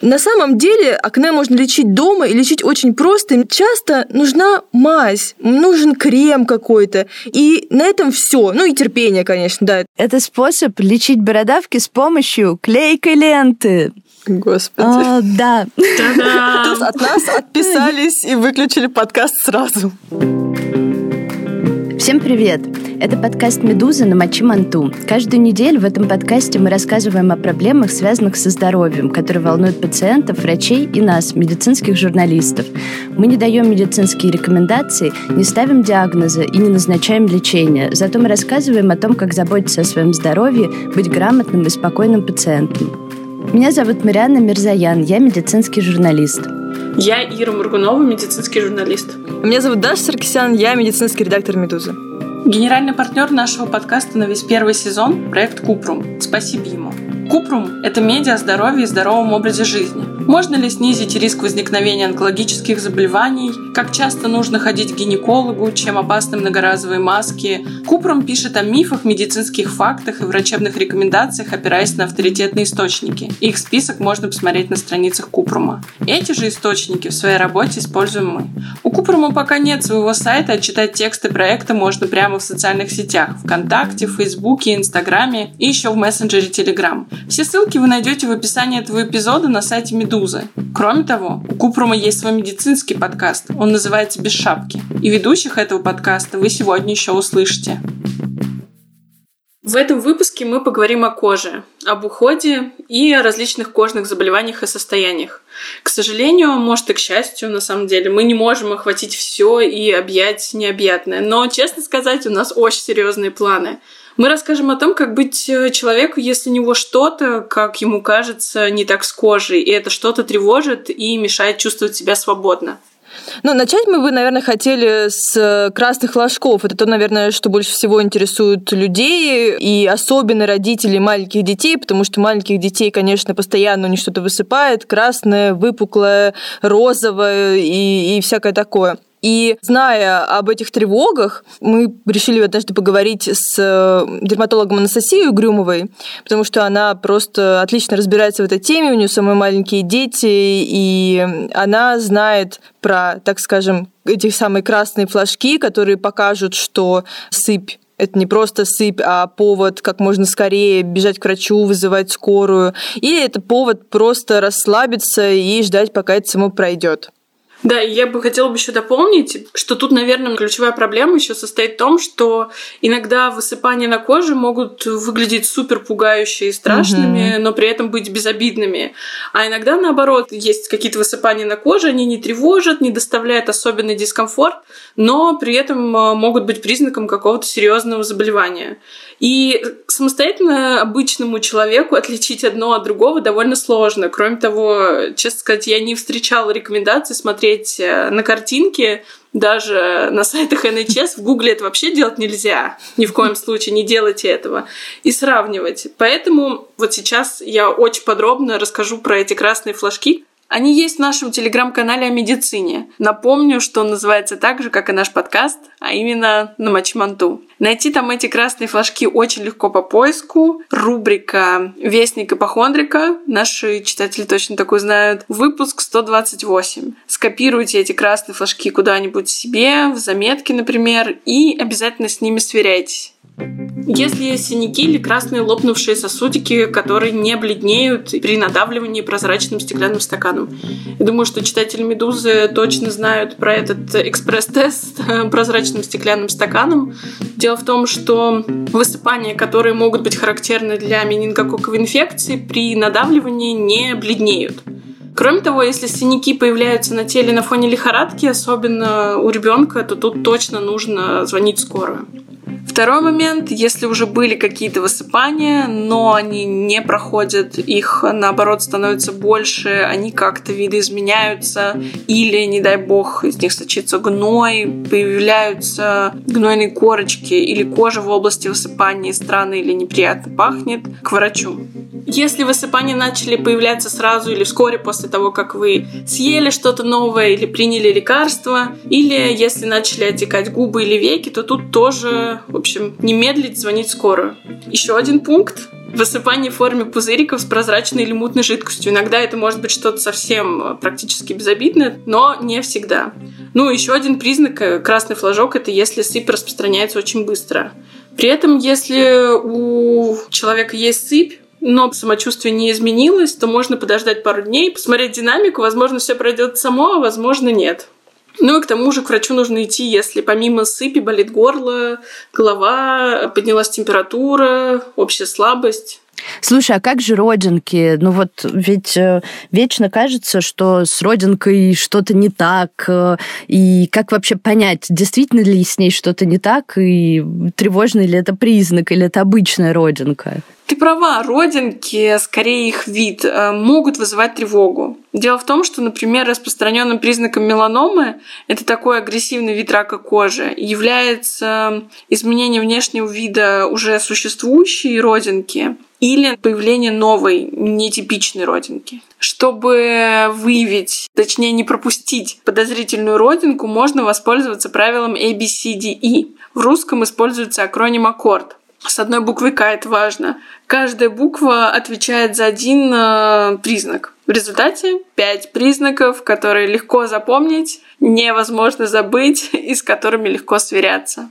На самом деле акне можно лечить дома и лечить очень просто. Часто нужна мазь, нужен крем какой-то. И на этом все. Ну и терпение, конечно, да. Это способ лечить бородавки с помощью клейкой ленты. Господи. А, да. От нас отписались и выключили подкаст сразу. Всем привет! Это подкаст «Медуза» на Мочи Манту. Каждую неделю в этом подкасте мы рассказываем о проблемах, связанных со здоровьем, которые волнуют пациентов, врачей и нас, медицинских журналистов. Мы не даем медицинские рекомендации, не ставим диагнозы и не назначаем лечение. Зато мы рассказываем о том, как заботиться о своем здоровье, быть грамотным и спокойным пациентом. Меня зовут Марианна Мирзаян, я медицинский журналист. Я Ира Мургунова, медицинский журналист. Меня зовут Даша Саркисян, я медицинский редактор «Медузы». Генеральный партнер нашего подкаста на весь первый сезон – проект Купрум. Спасибо ему. Купрум – это медиа о здоровье и здоровом образе жизни. Можно ли снизить риск возникновения онкологических заболеваний? Как часто нужно ходить к гинекологу? Чем опасны многоразовые маски? Купрум пишет о мифах, медицинских фактах и врачебных рекомендациях, опираясь на авторитетные источники. Их список можно посмотреть на страницах Купрума. Эти же источники в своей работе используем мы. У Купрума пока нет своего сайта, а читать тексты проекта можно прямо в социальных сетях – ВКонтакте, Фейсбуке, Инстаграме и еще в мессенджере Telegram. Все ссылки вы найдете в описании этого эпизода на сайте Медузы. Кроме того, у Купрума есть свой медицинский подкаст. Он называется «Без шапки». И ведущих этого подкаста вы сегодня еще услышите. В этом выпуске мы поговорим о коже, об уходе и о различных кожных заболеваниях и состояниях. К сожалению, может и к счастью, на самом деле, мы не можем охватить все и объять необъятное. Но, честно сказать, у нас очень серьезные планы. Мы расскажем о том, как быть э, человеку, если у него что-то, как ему кажется, не так с кожей, и это что-то тревожит и мешает чувствовать себя свободно. Ну, начать мы бы, наверное, хотели с э, красных флажков. Это то, наверное, что больше всего интересует людей, и особенно родителей маленьких детей, потому что маленьких детей, конечно, постоянно у них что-то высыпает, красное, выпуклое, розовое и, и всякое такое. И зная об этих тревогах, мы решили однажды поговорить с э, дерматологом Анастасией Грюмовой, потому что она просто отлично разбирается в этой теме, у нее самые маленькие дети, и она знает про, так скажем, эти самые красные флажки, которые покажут, что сыпь это не просто сыпь, а повод как можно скорее бежать к врачу, вызывать скорую. Или это повод просто расслабиться и ждать, пока это само пройдет. Да, и я бы хотела бы еще дополнить, что тут, наверное, ключевая проблема еще состоит в том, что иногда высыпания на коже могут выглядеть супер пугающие и страшными, угу. но при этом быть безобидными. А иногда, наоборот, есть какие-то высыпания на коже, они не тревожат, не доставляют особенный дискомфорт, но при этом а, могут быть признаком какого-то серьезного заболевания. И самостоятельно обычному человеку отличить одно от другого довольно сложно. Кроме того, честно сказать, я не встречала рекомендаций смотреть э, на картинки, даже на сайтах NHS, в Гугле это вообще делать нельзя. Ни в коем случае не делайте этого. И сравнивать. Поэтому вот сейчас я очень подробно расскажу про эти красные флажки, они есть в нашем телеграм-канале о медицине. Напомню, что он называется так же, как и наш подкаст, а именно на Мачманту. Найти там эти красные флажки очень легко по поиску. Рубрика «Вестник ипохондрика». Наши читатели точно такой знают. Выпуск 128. Скопируйте эти красные флажки куда-нибудь себе, в заметки, например, и обязательно с ними сверяйтесь. Если синяки или красные лопнувшие сосудики, которые не бледнеют при надавливании прозрачным стеклянным стаканом. Я думаю, что читатели «Медузы» точно знают про этот экспресс-тест прозрачным стеклянным стаканом. Дело в том, что высыпания, которые могут быть характерны для менингококковой инфекции, при надавливании не бледнеют. Кроме того, если синяки появляются на теле на фоне лихорадки, особенно у ребенка, то тут точно нужно звонить скорую. Второй момент, если уже были какие-то высыпания, но они не проходят, их наоборот становится больше, они как-то видоизменяются, или, не дай бог, из них сочится гной, появляются гнойные корочки, или кожа в области высыпания странно или неприятно пахнет, к врачу. Если высыпания начали появляться сразу или вскоре после того, как вы съели что-то новое или приняли лекарство, или если начали отекать губы или веки, то тут тоже, в общем, не медлить, звонить скорую. Еще один пункт Высыпание в форме пузыриков с прозрачной или мутной жидкостью. Иногда это может быть что-то совсем э, практически безобидное, но не всегда. Ну, еще один признак э, красный флажок – это если сыпь распространяется очень быстро. При этом, если у человека есть сыпь, но самочувствие не изменилось, то можно подождать пару дней, посмотреть динамику, возможно, все пройдет само, а возможно, нет. Ну и к тому же к врачу нужно идти, если помимо сыпи болит горло, голова, поднялась температура, общая слабость. Слушай, а как же родинки? Ну вот ведь э, вечно кажется, что с родинкой что-то не так. Э, и как вообще понять, действительно ли с ней что-то не так, и тревожный ли это признак, или это обычная родинка? Ты права, родинки, скорее их вид, э, могут вызывать тревогу. Дело в том, что, например, распространенным признаком меланомы это такой агрессивный вид рака кожи является изменение внешнего вида уже существующей родинки или появление новой, нетипичной родинки. Чтобы выявить, точнее не пропустить подозрительную родинку, можно воспользоваться правилом ABCDE. В русском используется акроним аккорд с одной буквой К, это важно. Каждая буква отвечает за один э, признак. В результате пять признаков, которые легко запомнить, невозможно забыть и с которыми легко сверяться.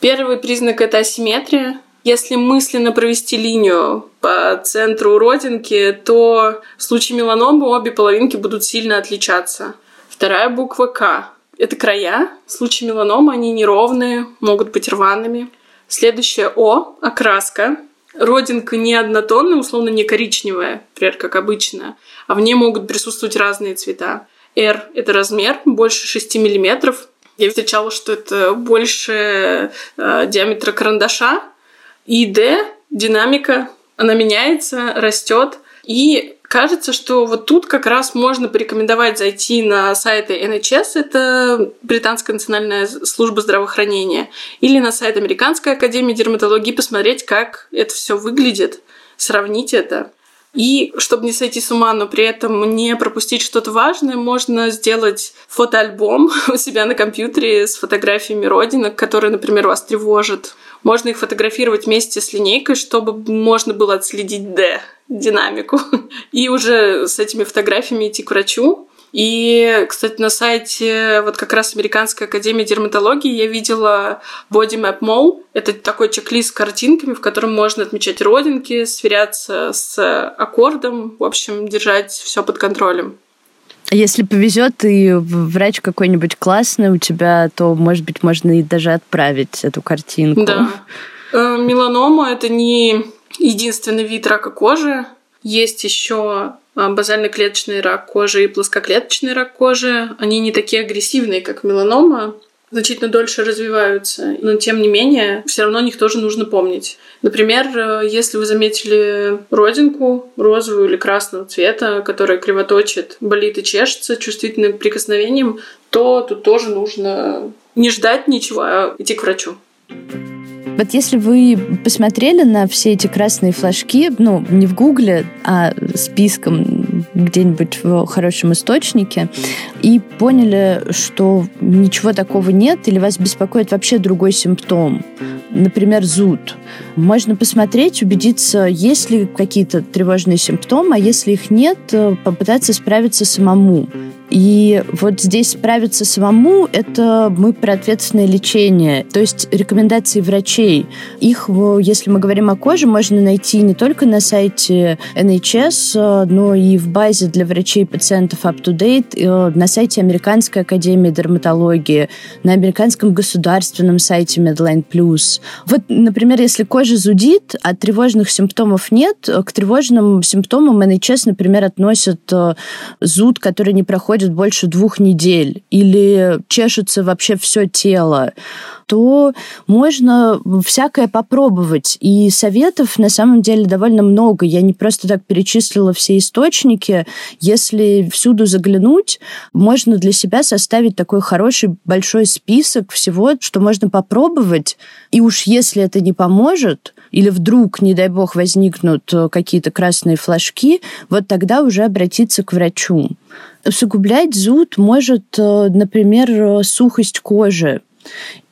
Первый признак – это асимметрия. Если мысленно провести линию по центру родинки, то в случае меланомы обе половинки будут сильно отличаться. Вторая буква К. Это края. В случае меланомы они неровные, могут быть рваными. Следующее О – окраска. Родинка не однотонная, условно не коричневая, например, как обычно, а в ней могут присутствовать разные цвета. R – это размер, больше 6 мм. Я встречала, что это больше э, диаметра карандаша. И D – динамика, она меняется, растет. И Кажется, что вот тут как раз можно порекомендовать зайти на сайты NHS, это Британская национальная служба здравоохранения, или на сайт Американской академии дерматологии, посмотреть, как это все выглядит, сравнить это. И чтобы не сойти с ума, но при этом не пропустить что-то важное, можно сделать фотоальбом у себя на компьютере с фотографиями родинок, которые, например, вас тревожат. Можно их фотографировать вместе с линейкой, чтобы можно было отследить D, динамику. И уже с этими фотографиями идти к врачу. И, кстати, на сайте вот как раз Американской академии дерматологии я видела Body Map Mall. Это такой чек-лист с картинками, в котором можно отмечать родинки, сверяться с аккордом, в общем, держать все под контролем. Если повезет и врач какой-нибудь классный у тебя, то, может быть, можно и даже отправить эту картинку. Да. Э, меланома – это не единственный вид рака кожи. Есть еще а, базально-клеточный рак кожи и плоскоклеточный рак кожи. Они не такие агрессивные, как меланома, значительно дольше развиваются, но тем не менее, все равно о них тоже нужно помнить. Например, э, если вы заметили родинку розовую или красного цвета, которая кривоточит, болит и чешется чувствительным прикосновением, то тут тоже нужно не ждать ничего, а идти к врачу. Вот если вы посмотрели на все эти красные флажки, ну, не в Гугле, а списком где-нибудь в хорошем источнике, и поняли, что ничего такого нет, или вас беспокоит вообще другой симптом, например, зуд, можно посмотреть, убедиться, есть ли какие-то тревожные симптомы, а если их нет, попытаться справиться самому. И вот здесь справиться самому – это мы про ответственное лечение, то есть рекомендации врачей. Их, если мы говорим о коже, можно найти не только на сайте NHS, но и в базе для врачей и пациентов UpToDate, э, на сайте Американской академии дерматологии, на американском государственном сайте Medline Plus. Вот, например, если кожа зудит, а тревожных симптомов нет, к тревожным симптомам NHS, например, относят э, зуд, который не проходит больше двух недель или чешется вообще все тело, то можно всякое попробовать. И советов на самом деле довольно много. Я не просто так перечислила все источники. Если всюду заглянуть, можно для себя составить такой хороший большой список всего, что можно попробовать. И уж если это не поможет, или вдруг, не дай бог, возникнут какие-то красные флажки, вот тогда уже обратиться к врачу. Усугублять зуд может, э, например, сухость кожи.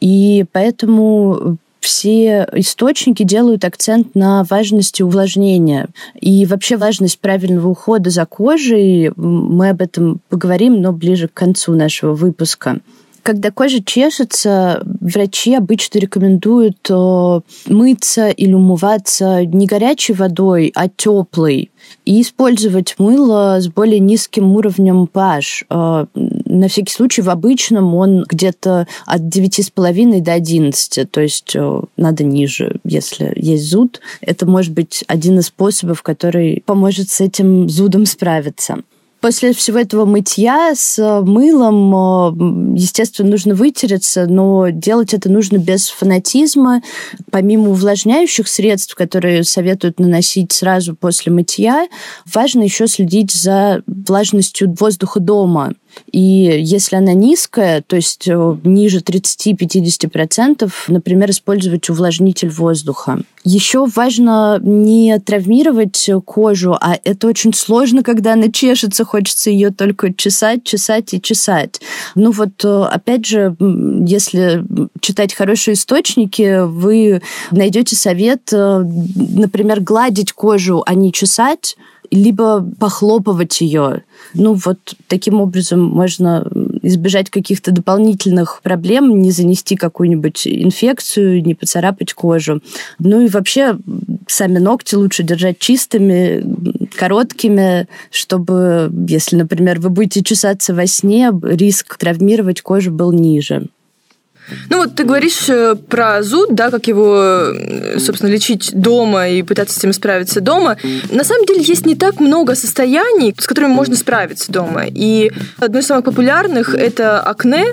И поэтому все источники делают акцент на важности увлажнения и вообще важность правильного ухода за кожей. Мы об этом поговорим, но ближе к концу нашего выпуска. Когда кожа чешется, врачи обычно рекомендуют э, мыться или умываться не горячей водой, а теплой. И использовать мыло с более низким уровнем pH. Э, на всякий случай в обычном он где-то от 9,5 до 11, то есть э, надо ниже, если есть зуд. Это может быть один из способов, который поможет с этим зудом справиться. После всего этого мытья с э, мылом, э, естественно, нужно вытереться, но делать это нужно без фанатизма. Помимо увлажняющих средств, которые советуют наносить сразу после мытья, важно еще следить за влажностью воздуха дома. И если она низкая, то есть э, ниже 30-50%, например, использовать увлажнитель воздуха. Еще важно не травмировать кожу, а это очень сложно, когда она чешется, хочется ее только чесать, чесать и чесать. Ну вот, э, опять же, если читать хорошие источники, вы найдете совет, э, например, гладить кожу, а не чесать, либо похлопывать ее. Ну, вот таким образом можно избежать каких-то дополнительных проблем, не занести какую-нибудь инфекцию, не поцарапать кожу. Ну и вообще сами ногти лучше держать чистыми, короткими, чтобы, если, например, вы будете чесаться во сне, риск травмировать кожу был ниже. Ну вот ты говоришь э, про зуд, да, как его, собственно, лечить дома и пытаться с этим справиться дома. На самом деле есть не так много состояний, с которыми можно справиться дома. И одно из самых популярных – это акне,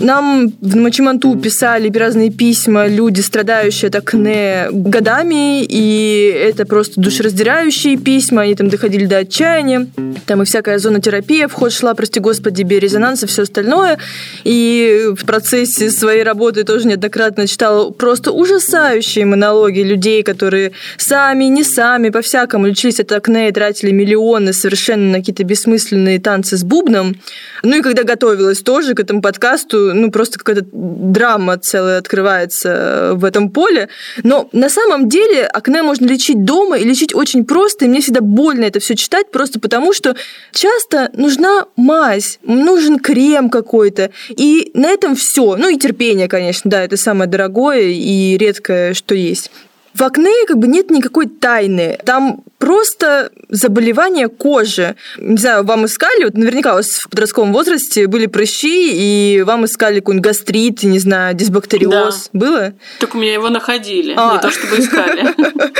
нам в Мачиманту писали разные письма люди, страдающие от акне годами, и это просто душераздирающие письма, они там доходили до отчаяния. Там и всякая зонотерапия в ход шла, прости господи, биорезонанс и все остальное. И в процессе своей работы тоже неоднократно читала просто ужасающие монологи людей, которые сами, не сами, по-всякому лечились от акне и тратили миллионы совершенно на какие-то бессмысленные танцы с бубном. Ну и когда готовилась тоже к этому подкасту, ну, просто какая-то драма целая открывается в этом поле. Но на самом деле акне можно лечить дома и лечить очень просто, и мне всегда больно это все читать, просто потому что часто нужна мазь, нужен крем какой-то, и на этом все. Ну и терпение, конечно, да, это самое дорогое и редкое, что есть. В акне как бы нет никакой тайны. Там просто заболевание кожи. Не знаю, вам искали, вот наверняка у вас в подростковом возрасте были прыщи, и вам искали какой-нибудь гастрит, не знаю, дисбактериоз. Да. Было? Так у меня его находили, а. не то чтобы искали.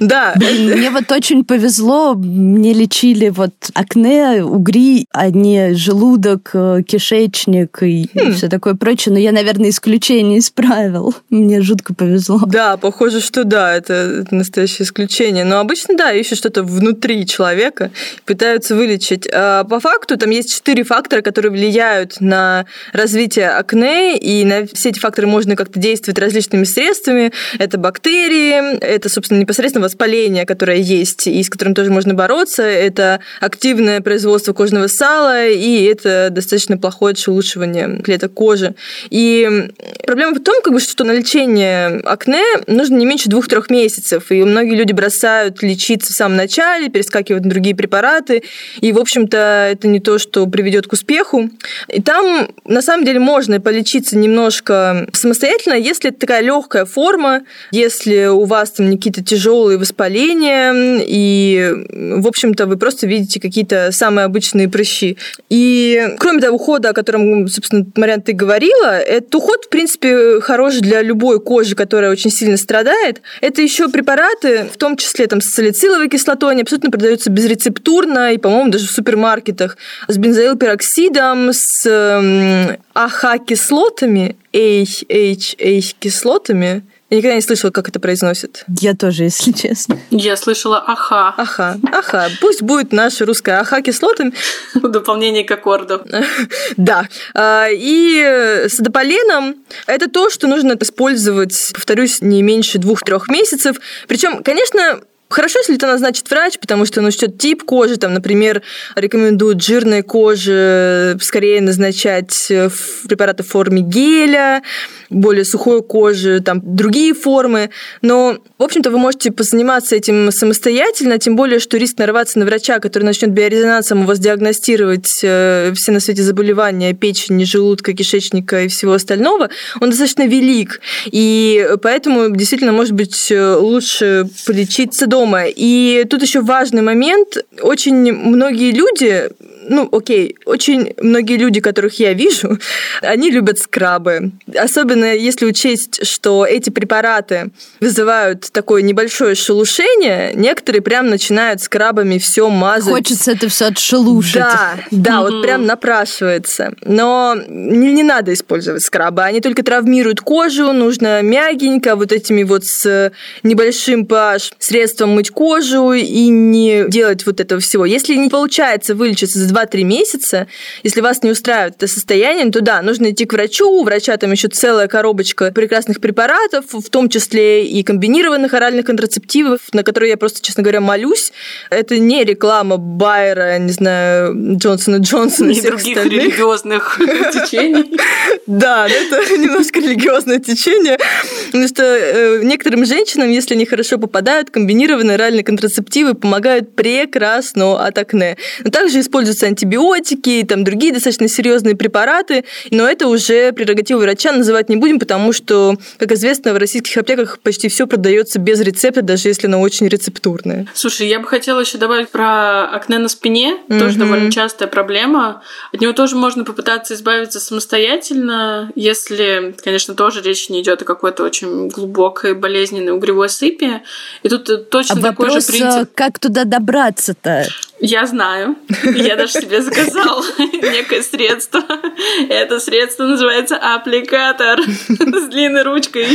Да. Мне вот очень повезло, мне лечили вот акне, угри, а не желудок, э, кишечник и хм. все такое прочее. Но я, наверное, исключение исправил. Мне жутко повезло. Да, похоже, что да, это настоящее исключение. Но обычно, да, ищут что-то внутри человека, пытаются вылечить. А по факту там есть четыре фактора, которые влияют на развитие акне, и на все эти факторы можно как-то действовать различными средствами. Это бактерии, это, собственно, непосредственно воспаление, которое есть, и с которым тоже можно бороться, это активное производство кожного сала, и это достаточно плохое улучшивание клеток кожи. И проблема в том, как бы, что на лечение акне нужно не меньше двух-трех месяцев, и многие люди бросают лечиться в самом начале, перескакивают на другие препараты, и, в общем-то, это не то, что приведет к успеху. И там, на самом деле, можно полечиться немножко самостоятельно, если это такая легкая форма, если у вас там какие-то тяжелые воспаления, и, в общем-то, вы просто видите какие-то самые обычные прыщи. И кроме того ухода, о котором, собственно, Мариан, ты говорила, этот уход, в принципе, хорош для любой кожи, которая очень сильно страдает. Это еще препараты, в том числе там с салициловой кислотой, они абсолютно продаются безрецептурно и, по-моему, даже в супермаркетах. С бензоилпероксидом, с э, АХ-кислотами, AHH-кислотами, я никогда не слышала, как это произносит. Я тоже, если честно. Я слышала аха. Аха, аха. Пусть будет наша русская аха кислотами. Дополнение к аккорду. Да. А, и с дополеном это то, что нужно использовать, повторюсь, не меньше двух-трех месяцев. Причем, конечно, Хорошо, если это назначит врач, потому что он учтет тип кожи, там, например, рекомендуют жирной коже скорее назначать препараты в форме геля, более сухой кожи, там другие формы. Но, в общем-то, вы можете позаниматься этим самостоятельно, тем более, что риск нарваться на врача, который начнет биорезонансом у вас диагностировать э, все на свете заболевания печени, желудка, кишечника и всего остального, он достаточно велик. И поэтому действительно, может быть, лучше полечиться дома. И тут еще важный момент. Очень многие люди ну, окей, очень многие люди, которых я вижу, они любят скрабы. Особенно если учесть, что эти препараты вызывают такое небольшое шелушение, некоторые прям начинают скрабами все мазать. Хочется это все отшелушить. Да, да, вот прям напрашивается. Но не, не надо использовать скрабы, они только травмируют кожу, нужно мягенько вот этими вот с небольшим pH средством мыть кожу и не делать вот этого всего. Если не получается вылечиться за 2-3 месяца, если вас не устраивает это состояние, то да, нужно идти к врачу, у врача там еще целая коробочка прекрасных препаратов, в том числе и комбинированных оральных контрацептивов, на которые я просто, честно говоря, молюсь. Это не реклама Байера, не знаю, Джонсона Джонсона и других остальных. религиозных течений. Да, это немножко религиозное течение, потому что э, некоторым женщинам, если они хорошо попадают, комбинированные оральные контрацептивы помогают прекрасно от акне. Но также используются антибиотики и там другие достаточно серьезные препараты, но это уже прерогатива врача называть не будем, потому что, как известно, в российских аптеках почти все продается без рецепта, даже если оно очень рецептурное. Слушай, я бы хотела еще добавить про акне на спине, mm-hmm. тоже довольно частая проблема. От него тоже можно попытаться избавиться самостоятельно, если, конечно, тоже речь не идет о какой-то очень глубокой болезненной угревой сыпи. И тут точно а такой вопрос, же принцип. Как туда добраться-то? Я знаю. Я даже себе заказал некое средство. Это средство называется аппликатор с длинной ручкой.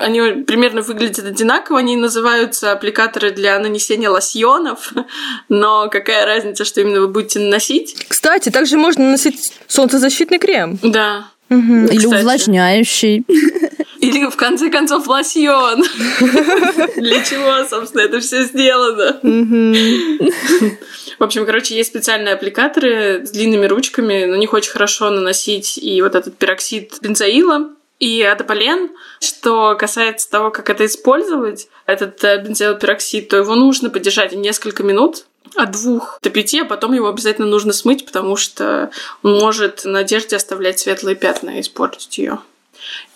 Они примерно выглядят одинаково. Они называются аппликаторы для нанесения лосьонов. Но какая разница, что именно вы будете наносить? Кстати, также можно наносить солнцезащитный крем. Да. Угу. Или Кстати. увлажняющий. Или, в конце концов, лосьон. Для чего, собственно, это все сделано? В общем, короче, есть специальные аппликаторы с длинными ручками, на них очень хорошо наносить и вот этот пероксид бензоила, и адополен, что касается того, как это использовать, этот э, бензоилпероксид, то его нужно подержать несколько минут, от двух до пяти, а потом его обязательно нужно смыть, потому что он может на одежде оставлять светлые пятна и испортить ее.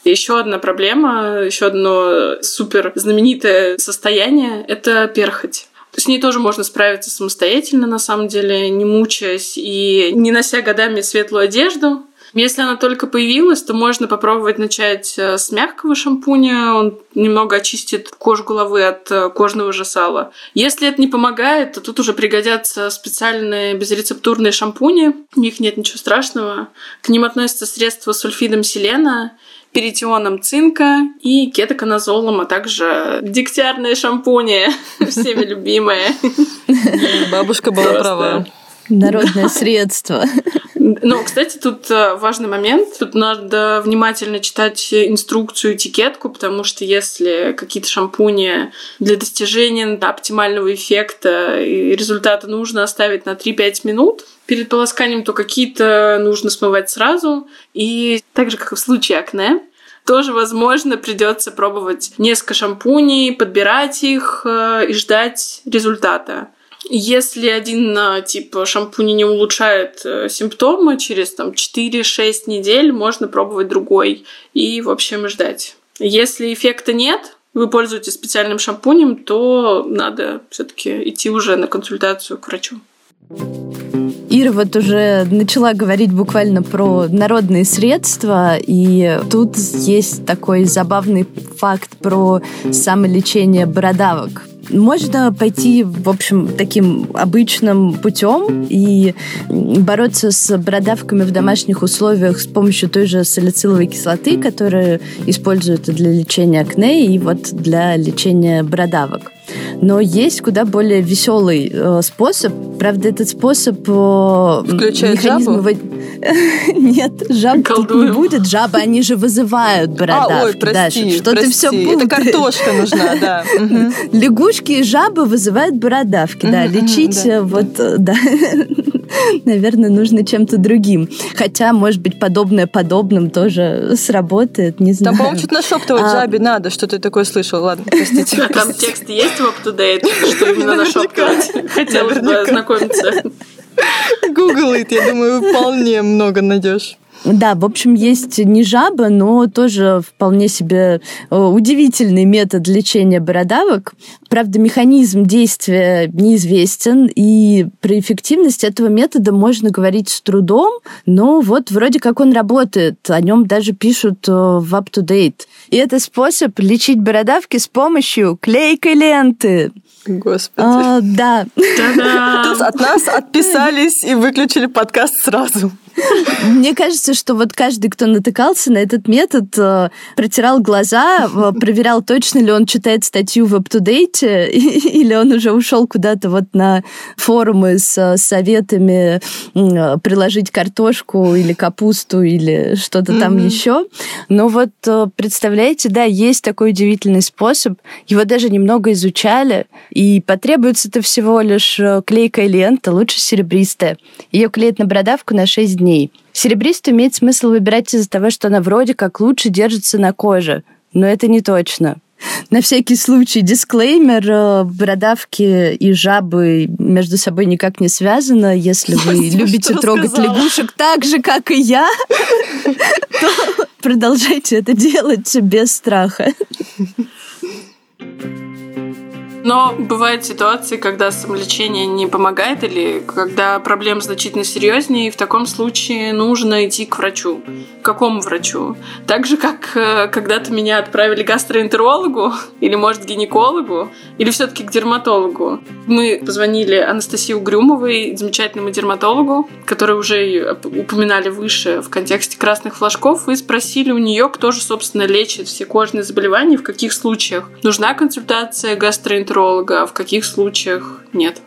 Еще одна проблема, еще одно супер знаменитое состояние – это перхоть. С ней тоже можно справиться самостоятельно, на самом деле, не мучаясь и не нося годами светлую одежду. Если она только появилась, то можно попробовать начать э, с мягкого шампуня. Он немного очистит кожу головы от э, кожного же сала. Если это не помогает, то тут уже пригодятся специальные безрецептурные шампуни. В них нет ничего страшного. К ним относятся средства с сульфидом селена перитионом цинка и кетоконазолом, а также дегтярные шампуни, всеми любимые. Бабушка была права. Народное средство. Ну, кстати, тут э, важный момент. Тут надо внимательно читать инструкцию, этикетку, потому что если какие-то шампуни для достижения оптимального эффекта и результата нужно оставить на 3-5 минут, перед полосканием, то какие-то нужно смывать сразу. И так же, как и в случае акне, тоже, возможно, придется пробовать несколько шампуней, подбирать их э, и ждать результата. Если один тип шампуня не улучшает э, симптомы, через там, 4-6 недель можно пробовать другой и, в общем, ждать. Если эффекта нет, вы пользуетесь специальным шампунем, то надо все-таки идти уже на консультацию к врачу. Ира вот уже начала говорить буквально про народные средства, и тут есть такой забавный факт про самолечение бородавок. Можно пойти, в общем, таким обычным путем и бороться с бородавками в домашних условиях с помощью той же салициловой кислоты, которую используют для лечения акне и вот для лечения бородавок. Но есть куда более веселый э, способ. Правда, этот способ... Э, Включает жабу? Его... Нет, жаб тут не будет. Жабы, они же вызывают бородавки. А, ой, прости, Даша, что прости. ты все путаешь. Это картошка нужна, да. Лягушки и жабы вызывают бородавки, да. Лечить э, вот, э, да. наверное, нужно чем-то другим. Хотя, может быть, подобное подобным тоже сработает, не знаю. Там, по-моему, что-то нашептывать а... жабе надо, что ты такое слышал. Ладно, простите. А там текст есть в UpToDate, что именно нашептывать? Хотелось бы ознакомиться. Google я думаю, вполне много найдешь. Да, в общем, есть не жаба, но тоже вполне себе э, удивительный метод лечения бородавок. Правда, механизм действия неизвестен, и про эффективность этого метода можно говорить с трудом, но вот вроде как он работает, о нем даже пишут э, в UpToDate. И это способ лечить бородавки с помощью клейкой ленты. Господи. А, да. Тут от нас отписались и выключили подкаст сразу. Мне кажется, что вот каждый, кто натыкался на этот метод, э, протирал глаза, э, проверял, точно ли он читает статью в UpToDate, или он уже ушел куда-то вот на форумы с советами приложить картошку или капусту или что-то там mm-hmm. еще. Но вот э, представляете, да, есть такой удивительный способ. Его даже немного изучали, и потребуется-то всего лишь клейкая лента, лучше серебристая. Ее клеят на бородавку на 6 дней. Серебристую имеет смысл выбирать из-за того, что она вроде как лучше держится на коже, но это не точно. На всякий случай, дисклеймер, э, бородавки и жабы между собой никак не связаны. Если вы любите трогать лягушек так же, как и я, то продолжайте это делать без страха. Но бывают ситуации, когда самолечение не помогает или когда проблема значительно серьезнее, и в таком случае нужно идти к врачу. К какому врачу? Так же, как э, когда-то меня отправили к гастроэнтерологу, или, может, гинекологу, или все-таки к дерматологу. Мы позвонили Анастасии Угрюмовой, замечательному дерматологу, который уже упоминали выше в контексте красных флажков, и спросили у нее, кто же, собственно, лечит все кожные заболевания, в каких случаях нужна консультация гастроэнтеролога, гастроэнтеролога, а в каких случаях нет?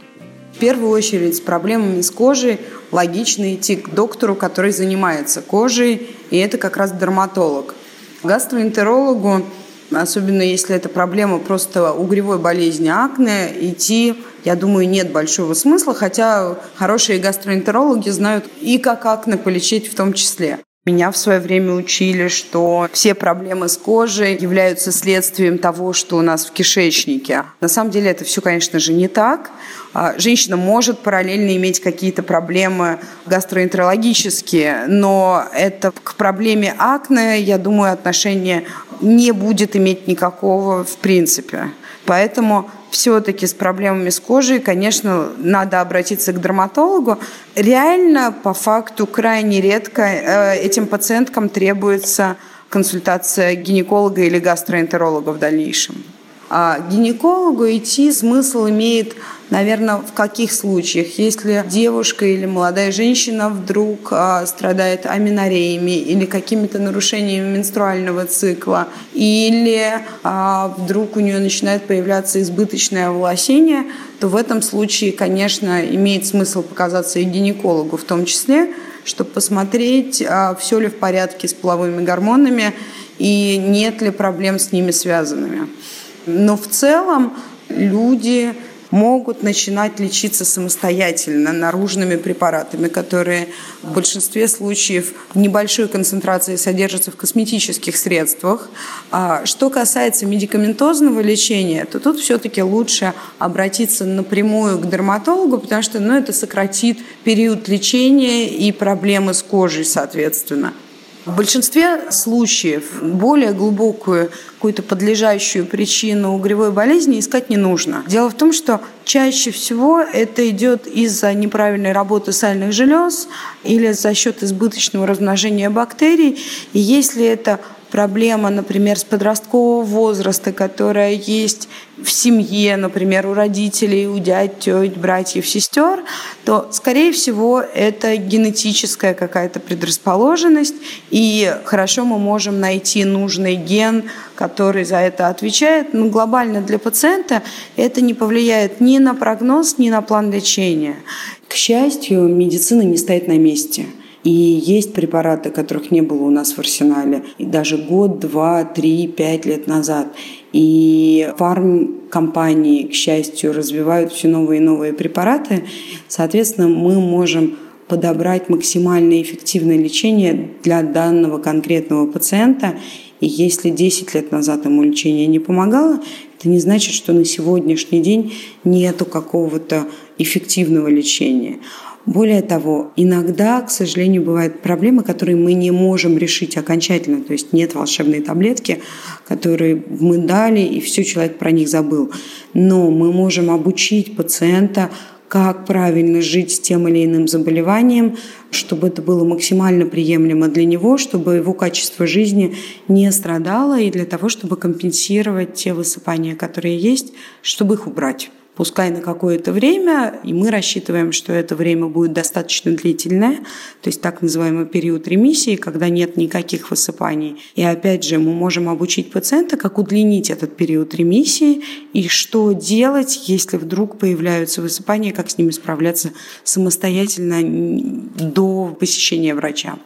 В первую очередь с проблемами с кожей логично идти к доктору, который занимается кожей, и это как раз дерматолог. Гастроэнтерологу, особенно если это проблема просто угревой болезни акне, идти, я думаю, нет большого смысла, хотя хорошие гастроэнтерологи знают и как акне полечить в том числе. Меня в свое время учили, что все проблемы с кожей являются следствием того, что у нас в кишечнике. На самом деле это все, конечно же, не так. А, женщина может параллельно иметь какие-то проблемы гастроэнтерологические, но это к проблеме акне, я думаю, отношения не будет иметь никакого в принципе. Поэтому все-таки с проблемами с кожей, конечно, надо обратиться к дерматологу. Реально, по факту, крайне редко э, этим пациенткам требуется консультация гинеколога или гастроэнтеролога в дальнейшем. А гинекологу идти смысл имеет Наверное, в каких случаях? Если девушка или молодая женщина вдруг а, страдает аминореями или какими-то нарушениями менструального цикла, или а, вдруг у нее начинает появляться избыточное овласение, то в этом случае, конечно, имеет смысл показаться и гинекологу в том числе, чтобы посмотреть, а, все ли в порядке с половыми гормонами и нет ли проблем с ними связанными. Но в целом люди могут начинать лечиться самостоятельно наружными препаратами, которые в большинстве случаев в небольшой концентрации содержатся в косметических средствах. А что касается медикаментозного лечения, то тут все-таки лучше обратиться напрямую к дерматологу, потому что ну, это сократит период лечения и проблемы с кожей, соответственно. В большинстве случаев более глубокую какую-то подлежащую причину угревой болезни искать не нужно. Дело в том, что чаще всего это идет из-за неправильной работы сальных желез или за счет избыточного размножения бактерий. И если это проблема, например, с подросткового возраста, которая есть в семье, например, у родителей, у дядь, теть, братьев, сестер, то, скорее всего, это генетическая какая-то предрасположенность, и хорошо мы можем найти нужный ген, который за это отвечает, но глобально для пациента это не повлияет ни на прогноз, ни на план лечения. К счастью, медицина не стоит на месте – и есть препараты, которых не было у нас в арсенале и даже год, два, три, пять лет назад. И фармкомпании, к счастью, развивают все новые и новые препараты. Соответственно, мы можем подобрать максимально эффективное лечение для данного конкретного пациента. И если 10 лет назад ему лечение не помогало, это не значит, что на сегодняшний день нету какого-то эффективного лечения. Более того, иногда, к сожалению, бывают проблемы, которые мы не можем решить окончательно. То есть нет волшебной таблетки, которые мы дали, и все, человек про них забыл. Но мы можем обучить пациента как правильно жить с тем или иным заболеванием, чтобы это было максимально приемлемо для него, чтобы его качество жизни не страдало, и для того, чтобы компенсировать те высыпания, которые есть, чтобы их убрать пускай на какое-то время, и мы рассчитываем, что это время будет достаточно длительное, то есть так называемый период ремиссии, когда нет никаких высыпаний. И опять же, мы можем обучить пациента, как удлинить этот период ремиссии и что делать, если вдруг появляются высыпания, как с ними справляться самостоятельно до посещения врача.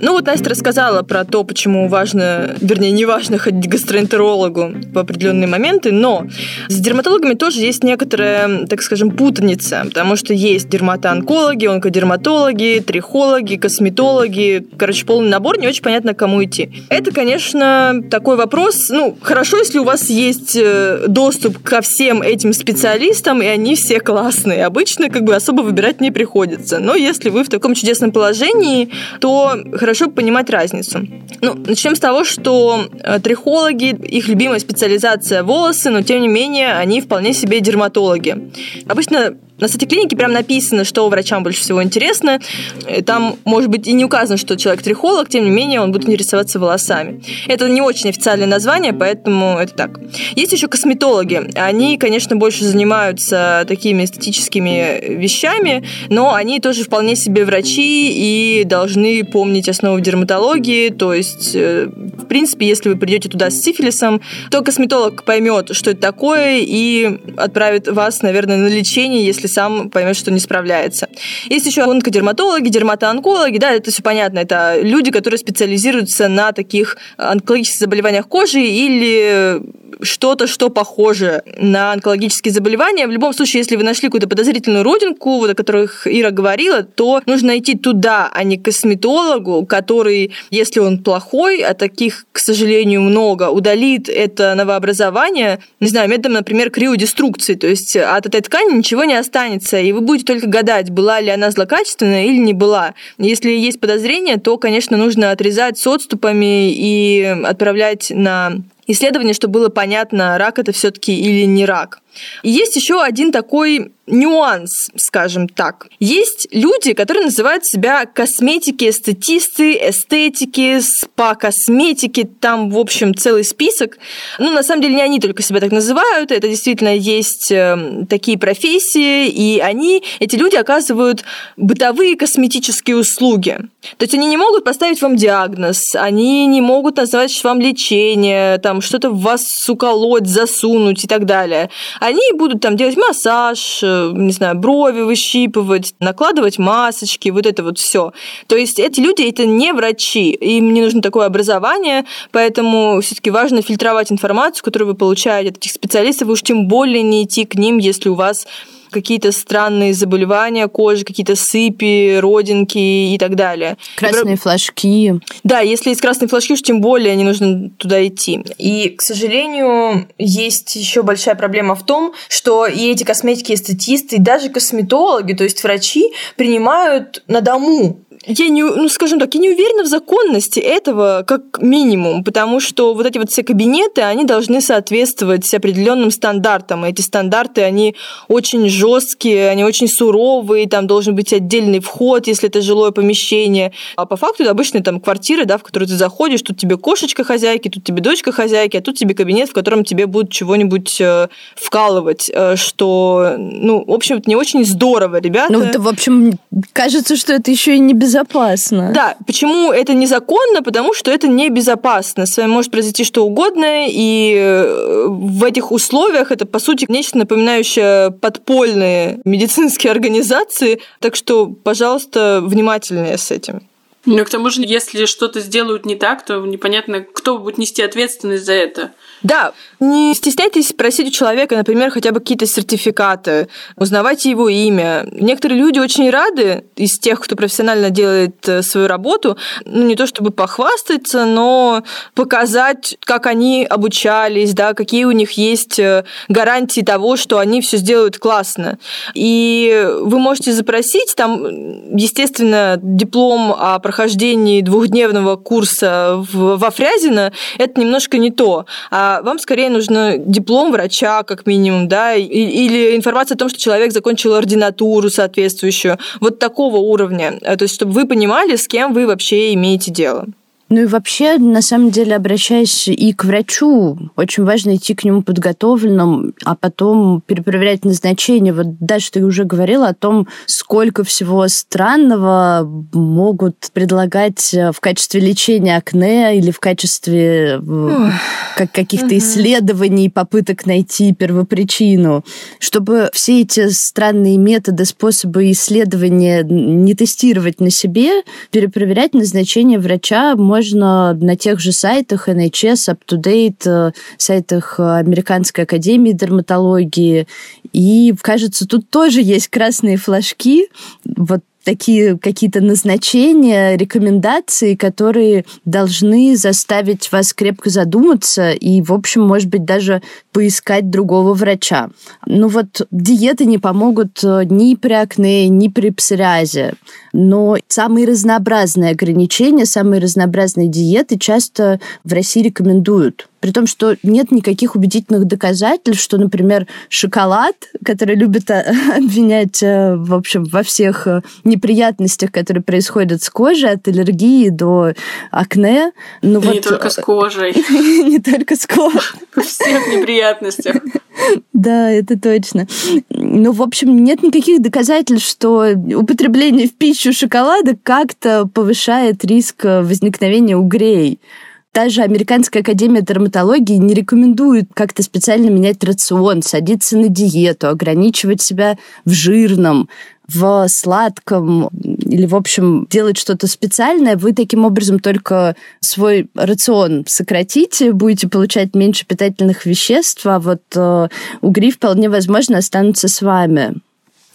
Ну вот Настя рассказала про то, почему важно, вернее, не важно ходить к гастроэнтерологу в определенные моменты, но с дерматологами тоже есть некоторая, так скажем, путаница, потому что есть дерматоонкологи, онкодерматологи, трихологи, косметологи, короче, полный набор, не очень понятно, к кому идти. Это, конечно, такой вопрос, ну, хорошо, если у вас есть э, доступ ко всем этим специалистам, и они все классные. Обычно как бы особо выбирать не приходится. Но если вы в таком чудесном положении, то хорошо понимать разницу. Ну, начнем с того, что э, трихологи, их любимая специализация волосы, но тем не менее они вполне себе дерматологи. Обычно на сайте клиники прям написано, что врачам больше всего интересно. Э, там, может быть, и не указано, что человек трихолог, тем не менее, он будет интересоваться волосами. Это не очень официальное название, поэтому это так. Есть еще косметологи. Они, конечно, больше занимаются такими эстетическими вещами, но они тоже вполне себе врачи и должны помнить основы дерматологии. То есть, э, в принципе, если вы придете туда с сифилисом, то косметолог поймет, что это такое, и отправит вас, наверное, на лечение, если сам поймет, что не справляется. Есть еще онкодерматологи, дерматоонкологи, да, это все понятно, это люди, которые специализируются на таких онкологических заболеваниях кожи или что-то, что похоже на онкологические заболевания. В любом случае, если вы нашли какую-то подозрительную родинку, вот о которых Ира говорила, то нужно идти туда, а не к косметологу, который, если он плохой, а таких, к сожалению, много, удалит это новообразование, не знаю, методом, например, криодеструкции, то есть от этой ткани ничего не останется, и вы будете только гадать, была ли она злокачественная или не была. Если есть подозрение, то, конечно, нужно отрезать с отступами и отправлять на исследование, чтобы было понятно, рак это все-таки или не рак. Есть еще один такой нюанс, скажем так. Есть люди, которые называют себя косметики-эстетисты, эстетики, спа-косметики, там, в общем, целый список. Ну, на самом деле, не они только себя так называют, это действительно есть эм, такие профессии, и они, эти люди оказывают бытовые косметические услуги. То есть они не могут поставить вам диагноз, они не могут назвать вам лечение, там, что-то в вас уколоть, засунуть и так далее. Они будут там делать массаж, не знаю, брови выщипывать, накладывать масочки, вот это вот все. То есть эти люди это не врачи, им не нужно такое образование, поэтому все-таки важно фильтровать информацию, которую вы получаете от этих специалистов, и уж тем более не идти к ним, если у вас какие-то странные заболевания кожи, какие-то сыпи, родинки и так далее. Красные и, флажки. Да, если есть красные флажки, уж тем более не нужно туда идти. И, к сожалению, есть еще большая проблема в том, что и эти косметики, эстетисты, и даже косметологи, то есть врачи, принимают на дому я не, ну, скажем так, я не уверена в законности этого как минимум, потому что вот эти вот все кабинеты, они должны соответствовать определенным стандартам. Эти стандарты, они очень жесткие, они очень суровые, там должен быть отдельный вход, если это жилое помещение. А по факту это обычные там квартиры, да, в которую ты заходишь, тут тебе кошечка хозяйки, тут тебе дочка хозяйки, а тут тебе кабинет, в котором тебе будут чего-нибудь э, вкалывать, э, что, ну, в общем, это не очень здорово, ребята. Ну, это, в общем, кажется, что это еще и не без безопасно. Да, почему это незаконно? Потому что это небезопасно. С вами может произойти что угодно, и э, в этих условиях это, по сути, нечто напоминающее подпольные медицинские организации. Так что, пожалуйста, внимательнее с этим. Ну, к тому же, если что-то сделают не так, то непонятно, кто будет нести ответственность за это. Да, Не стесняйтесь просить у человека, например, хотя бы какие-то сертификаты, узнавайте его имя. Некоторые люди очень рады из тех, кто профессионально делает э, свою работу, ну, не то чтобы похвастаться, но показать, как они обучались, да, какие у них есть э, гарантии того, что они все сделают классно. И вы можете запросить там, естественно, диплом о прохождении двухдневного курса во Фрязино, это немножко не то. А вам скорее нужно диплом врача, как минимум, да, или информация о том, что человек закончил ординатуру соответствующую. Вот такого уровня. То есть, чтобы вы понимали, с кем вы вообще имеете дело. Ну и вообще, на самом деле, обращаясь и к врачу, очень важно идти к нему подготовленным, а потом перепроверять назначение. Вот даже ты уже говорила о том, сколько всего странного могут предлагать в качестве лечения акне или в качестве как каких-то исследований, попыток найти первопричину. Чтобы все эти странные методы, способы исследования не тестировать на себе, перепроверять назначение врача можно на тех же сайтах NHS, UpToDate, э, сайтах Американской академии дерматологии. И, кажется, тут тоже есть красные флажки. Вот такие какие-то назначения, рекомендации, которые должны заставить вас крепко задуматься и, в общем, может быть, даже поискать другого врача. Ну вот диеты не помогут э, ни при акне, ни при псориазе, но самые разнообразные ограничения, самые разнообразные диеты часто в России рекомендуют. При том, что нет никаких убедительных доказательств, что, например, шоколад, который любят э, обвинять, э, в общем, во всех неприятностях, которые происходят с кожей, от аллергии до акне. Ну, не вот, только с кожей. Не только с кожей. Всех неприятностей неприятностях. Да, это точно. Ну, в общем, нет никаких доказательств, что употребление в пищу шоколада как-то повышает риск возникновения угрей. Та же Американская академия дерматологии не рекомендует как-то специально менять рацион, садиться на диету, ограничивать себя в жирном, в сладком или, в общем, делать что-то специальное, вы таким образом только свой рацион сократите, будете получать меньше питательных веществ, а вот э, угри вполне возможно останутся с вами.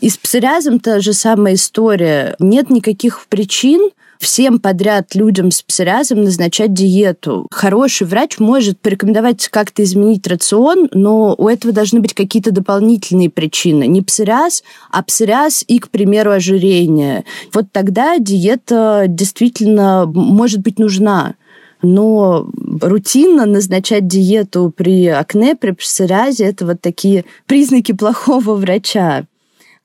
И с псориазом та же самая история. Нет никаких причин всем подряд людям с псориазом назначать диету. Хороший врач может порекомендовать как-то изменить рацион, но у этого должны быть какие-то дополнительные причины. Не псориаз, а псориаз и, к примеру, ожирение. Вот тогда диета действительно может быть нужна но рутинно назначать диету при акне, при псориазе – это вот такие признаки плохого врача.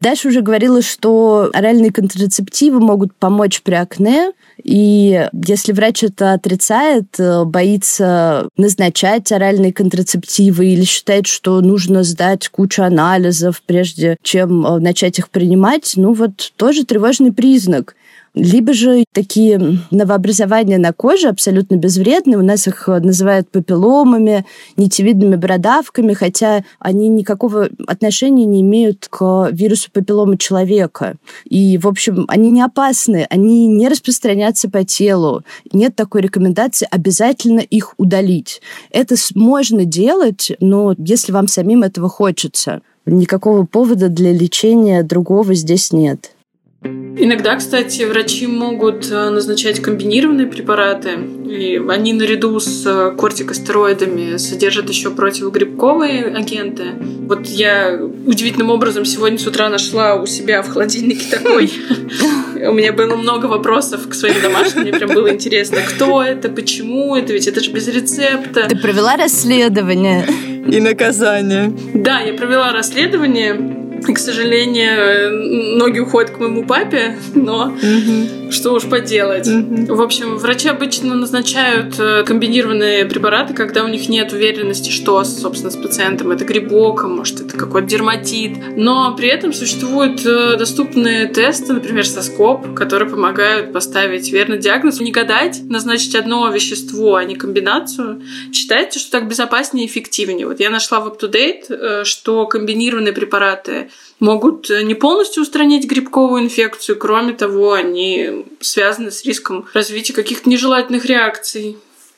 Даша уже говорила, что оральные контрацептивы могут помочь при акне, и если врач это отрицает, э, боится назначать оральные контрацептивы или считает, что нужно сдать кучу анализов, прежде чем э, начать их принимать, ну вот тоже тревожный признак. Либо же такие новообразования на коже абсолютно безвредные. У нас их называют папилломами, нитевидными бородавками, хотя они никакого отношения не имеют к вирусу папиллома человека. И, в общем, они не опасны, они не распространятся по телу. Нет такой рекомендации обязательно их удалить. Это можно делать, но если вам самим этого хочется. Никакого повода для лечения другого здесь нет. Иногда, кстати, врачи могут э, назначать комбинированные препараты, и они наряду с э, кортикостероидами содержат еще противогрибковые агенты. Вот я удивительным образом сегодня с утра нашла у себя в холодильнике такой. У меня было много вопросов к своим домашним, мне прям было интересно, кто это, почему это, ведь это же без рецепта. Ты провела расследование. И наказание. Да, я провела расследование. К сожалению, ноги уходят к моему папе, но угу. что уж поделать. Угу. В общем, врачи обычно назначают э, комбинированные препараты, когда у них нет уверенности, что, собственно, с пациентом это грибок, а может, это какой-то дерматит. Но при этом существуют э, доступные тесты, например, соскоп, которые помогают поставить верный диагноз. Не гадать, назначить одно вещество, а не комбинацию. Считайте, что так безопаснее и эффективнее. Вот я нашла в UpToDate, э, что комбинированные препараты могут э, не полностью устранить грибковую инфекцию, кроме того, они связаны с риском развития каких-то нежелательных реакций.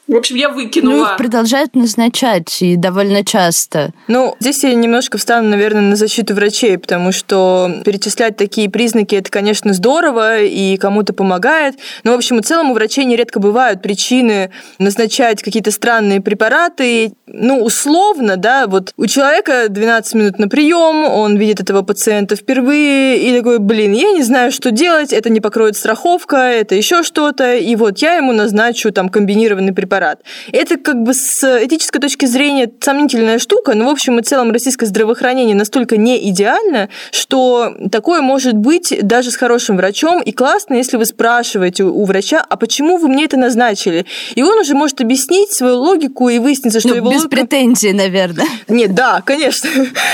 В общем, я выкинула. Ну, их продолжают назначать, и довольно часто. Ну, здесь я немножко встану, наверное, на защиту врачей, потому что перечислять такие признаки, это, конечно, здорово, и кому-то помогает. Но, в общем и целом, у врачей нередко бывают причины назначать какие-то странные препараты. Ну, условно, да, вот у человека 12 минут на прием, он видит этого пациента впервые, и такой, блин, я не знаю, что делать, это не покроет страховка, это еще что-то, и вот я ему назначу там комбинированный препарат препарат. Это как бы с этической точки зрения сомнительная штука, но в общем и целом российское здравоохранение настолько не идеально, что такое может быть даже с хорошим врачом, и классно, если вы спрашиваете у врача, а почему вы мне это назначили? И он уже может объяснить свою логику и выяснится, что ну, его без логика... претензий, наверное. Нет, да, конечно.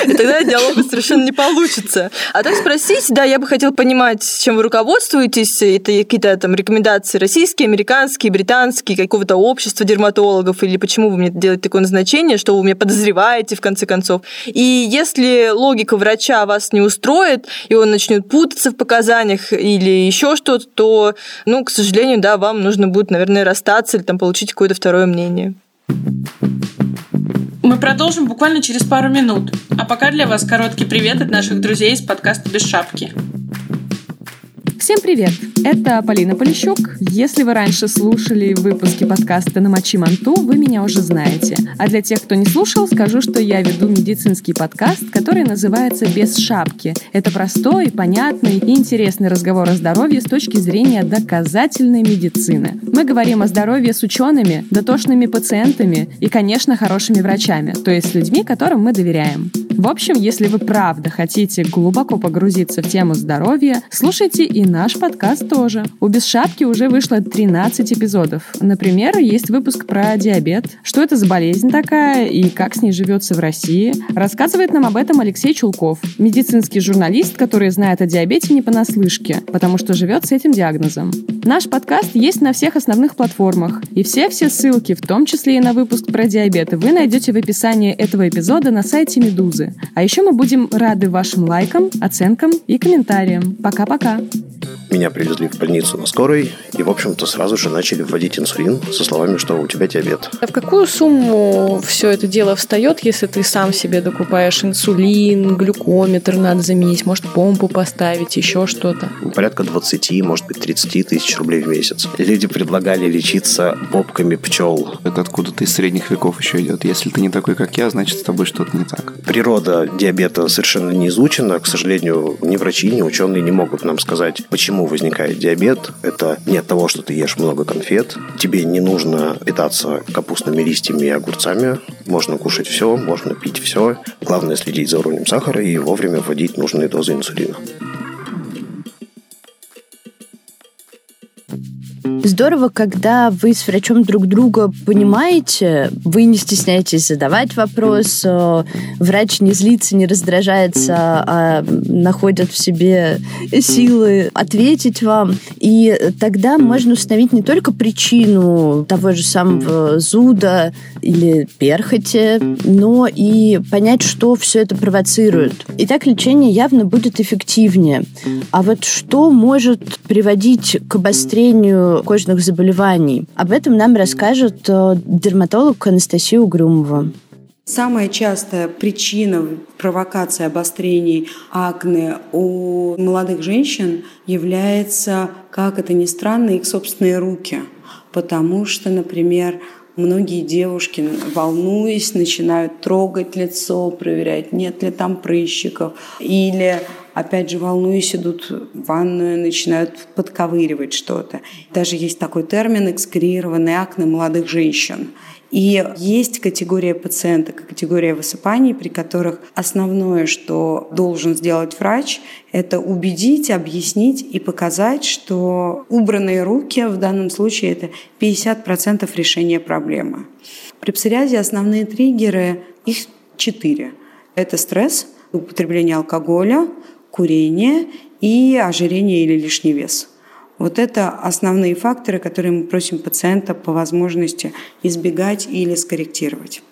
И тогда диалога совершенно не получится. А так спросить, да, я бы хотела понимать, чем вы руководствуетесь. Это какие-то там рекомендации российские, американские, британские, какого-то общества, общество дерматологов, или почему вы мне делаете такое назначение, что вы меня подозреваете, в конце концов. И если логика врача вас не устроит, и он начнет путаться в показаниях или еще что-то, то, ну, к сожалению, да, вам нужно будет, наверное, расстаться или там получить какое-то второе мнение. Мы продолжим буквально через пару минут. А пока для вас короткий привет от наших друзей из подкаста «Без шапки». Всем привет! Это Полина Полищук. Если вы раньше слушали выпуски подкаста «На мочи манту», вы меня уже знаете. А для тех, кто не слушал, скажу, что я веду медицинский подкаст, который называется «Без шапки». Это простой, понятный и интересный разговор о здоровье с точки зрения доказательной медицины. Мы говорим о здоровье с учеными, дотошными пациентами и, конечно, хорошими врачами, то есть с людьми, которым мы доверяем. В общем, если вы правда хотите глубоко погрузиться в тему здоровья, слушайте и наш подкаст тоже. У «Без шапки» уже вышло 13 эпизодов. Например, есть выпуск про диабет, что это за болезнь такая и как с ней живется в России. Рассказывает нам об этом Алексей Чулков, медицинский журналист, который знает о диабете не понаслышке, потому что живет с этим диагнозом. Наш подкаст есть на всех основных платформах, и все-все ссылки, в том числе и на выпуск про диабет, вы найдете в описании этого эпизода на сайте Медузы. А еще мы будем рады вашим лайкам, оценкам и комментариям. Пока-пока! Меня привезли в больницу на скорой, и, в общем-то, сразу же начали вводить инсулин со словами, что у тебя диабет. А в какую сумму все это дело встает, если ты сам себе докупаешь инсулин, глюкометр надо заменить, может, помпу поставить, еще что-то? Порядка 20, может быть, 30 тысяч рублей в месяц. Люди предлагали лечиться бобками пчел. Это откуда-то из средних веков еще идет. Если ты не такой, как я, значит, с тобой что-то не так. Природа диабета совершенно не изучена. К сожалению, ни врачи, ни ученые не могут нам сказать, почему почему возникает диабет. Это не от того, что ты ешь много конфет. Тебе не нужно питаться капустными листьями и огурцами. Можно кушать все, можно пить все. Главное следить за уровнем сахара и вовремя вводить нужные дозы инсулина. Здорово, когда вы с врачом друг друга понимаете, вы не стесняетесь задавать вопрос, э, врач не злится, не раздражается, а находит в себе силы ответить вам. И тогда можно установить не только причину того же самого зуда или перхоти, но и понять, что все это провоцирует. И так лечение явно будет эффективнее. А вот что может приводить к обострению кожных заболеваний. Об этом нам расскажет э, дерматолог Анастасия Угрюмова. Самая частая причина провокации обострений акне у молодых женщин является, как это ни странно, их собственные руки. Потому что, например, многие девушки, волнуясь, начинают трогать лицо, проверять, нет ли там прыщиков. Или опять же, волнуясь, идут в ванную, начинают подковыривать что-то. Даже есть такой термин «экскриированные акне молодых женщин». И есть категория пациенток, категория высыпаний, при которых основное, что должен сделать врач, это убедить, объяснить и показать, что убранные руки в данном случае это 50% решения проблемы. При псориазе основные триггеры, их четыре. Это стресс, употребление алкоголя, курение и ожирение или лишний вес. Вот это основные факторы, которые мы просим пациента по возможности избегать или скорректировать.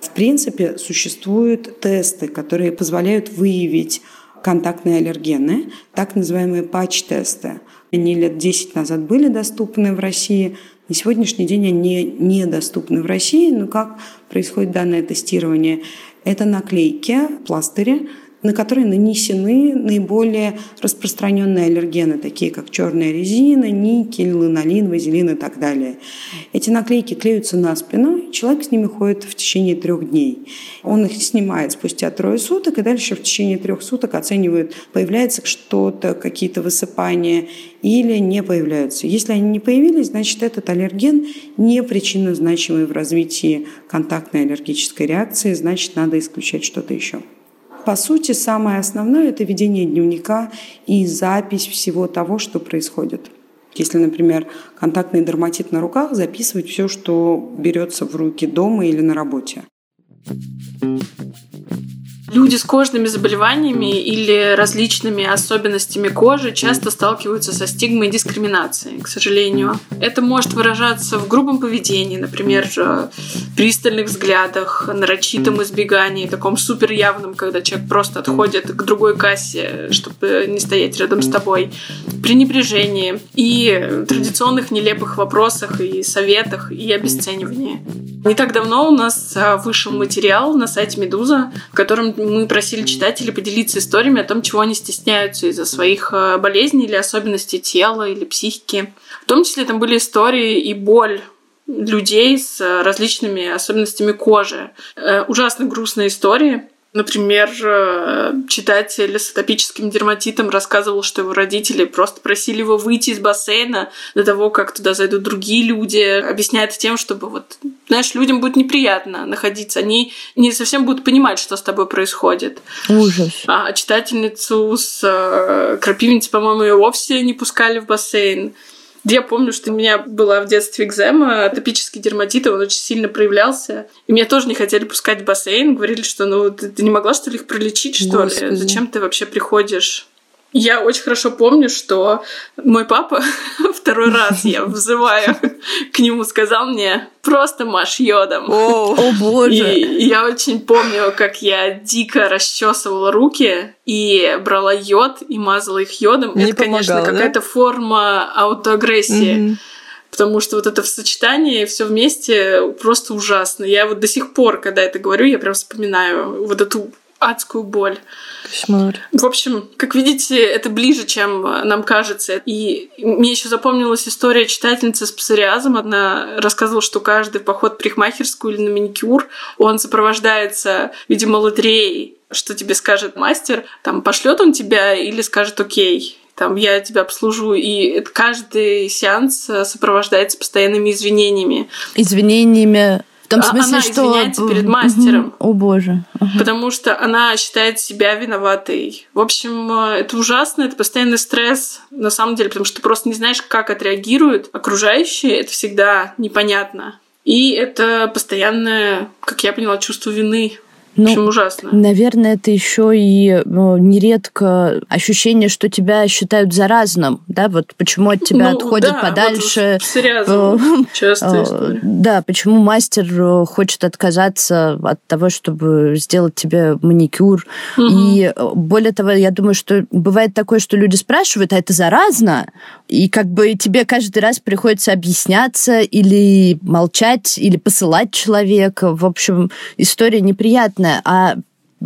В принципе, существуют тесты, которые позволяют выявить контактные аллергены, так называемые патч-тесты. Они лет 10 назад были доступны в России, На сегодняшний день они недоступны в России, но как происходит данное тестирование? Это наклейки, пластыри, на которые нанесены наиболее распространенные аллергены, такие как черная резина, никель, ланолин, вазелин и так далее. Эти наклейки клеются на спину, человек с ними ходит в течение трех дней. Он их снимает спустя трое суток, и дальше в течение трех суток оценивает, появляется что-то, какие-то высыпания или не появляются. Если они не появились, значит, этот аллерген не причинно значимый в развитии контактной аллергической реакции, значит, надо исключать что-то еще. По сути, самое основное – это ведение дневника и запись всего того, что происходит. Если, например, контактный дерматит на руках, записывать все, что берется в руки дома или на работе. Люди с кожными заболеваниями или различными особенностями кожи часто сталкиваются со стигмой и дискриминацией, к сожалению. Это может выражаться в грубом поведении, например, пристальных взглядах, нарочитом избегании, таком супер явном, когда человек просто отходит к другой кассе, чтобы не стоять рядом с тобой, пренебрежении и традиционных нелепых вопросах и советах и обесценивании. Не так давно у нас а, вышел материал на сайте Медуза, в котором мы просили читателей поделиться историями о том, чего они стесняются из-за своих а, болезней или особенностей тела или психики. В том числе там были истории и боль людей с а, различными особенностями кожи. Э, ужасно грустные истории. Например, э, читатель с атопическим дерматитом рассказывал, что его родители просто просили его выйти из бассейна до того, как туда зайдут другие люди. Объясняет тем, чтобы вот, знаешь, людям будет неприятно находиться. Они не совсем будут понимать, что с тобой происходит. Ужас. А читательницу с э, крапивницей, по-моему, ее вовсе не пускали в бассейн. Я помню, что у меня была в детстве экзема, атопический дерматит, он очень сильно проявлялся. И меня тоже не хотели пускать в бассейн. Говорили, что ну ты, ты не могла, что ли, их пролечить, что Господи. ли? Зачем ты вообще приходишь? Я очень хорошо помню, что мой папа второй раз я взываю к нему, сказал мне просто маш йодом. О, о боже! И я очень помню, как я дико расчесывала руки и брала йод и мазала их йодом. Не это, конечно, какая-то форма аутоагрессии. Потому что вот это в сочетании все вместе просто ужасно. Я вот до сих пор, когда это говорю, я прям вспоминаю вот эту адскую боль. Кошмар. В общем, как видите, это ближе, чем нам кажется. И мне еще запомнилась история читательницы с псориазом. Она рассказывала, что каждый поход в парикмахерскую или на маникюр, он сопровождается, видимо, лотереей что тебе скажет мастер, там пошлет он тебя или скажет окей, там я тебя обслужу, и каждый сеанс сопровождается постоянными извинениями. Извинениями в том а смысле, она что... извиняется перед мастером. О боже. Потому что она считает себя виноватой. В общем, э, это ужасно, это постоянный стресс, на самом деле, потому что ты просто не знаешь, как отреагируют окружающие. Это всегда непонятно. И это постоянное, как я поняла, чувство вины ну, в общем, ужасно. Наверное, это еще и ну, нередко ощущение, что тебя считают заразным, да, вот почему от тебя ну, отходят да, подальше. Вот частая история. Да, почему мастер э, хочет отказаться от того, чтобы сделать тебе маникюр. Угу. И э, более того, я думаю, что бывает такое, что люди спрашивают, а это заразно? И как бы тебе каждый раз приходится объясняться или молчать, или посылать человека. В общем, история неприятная понятно, а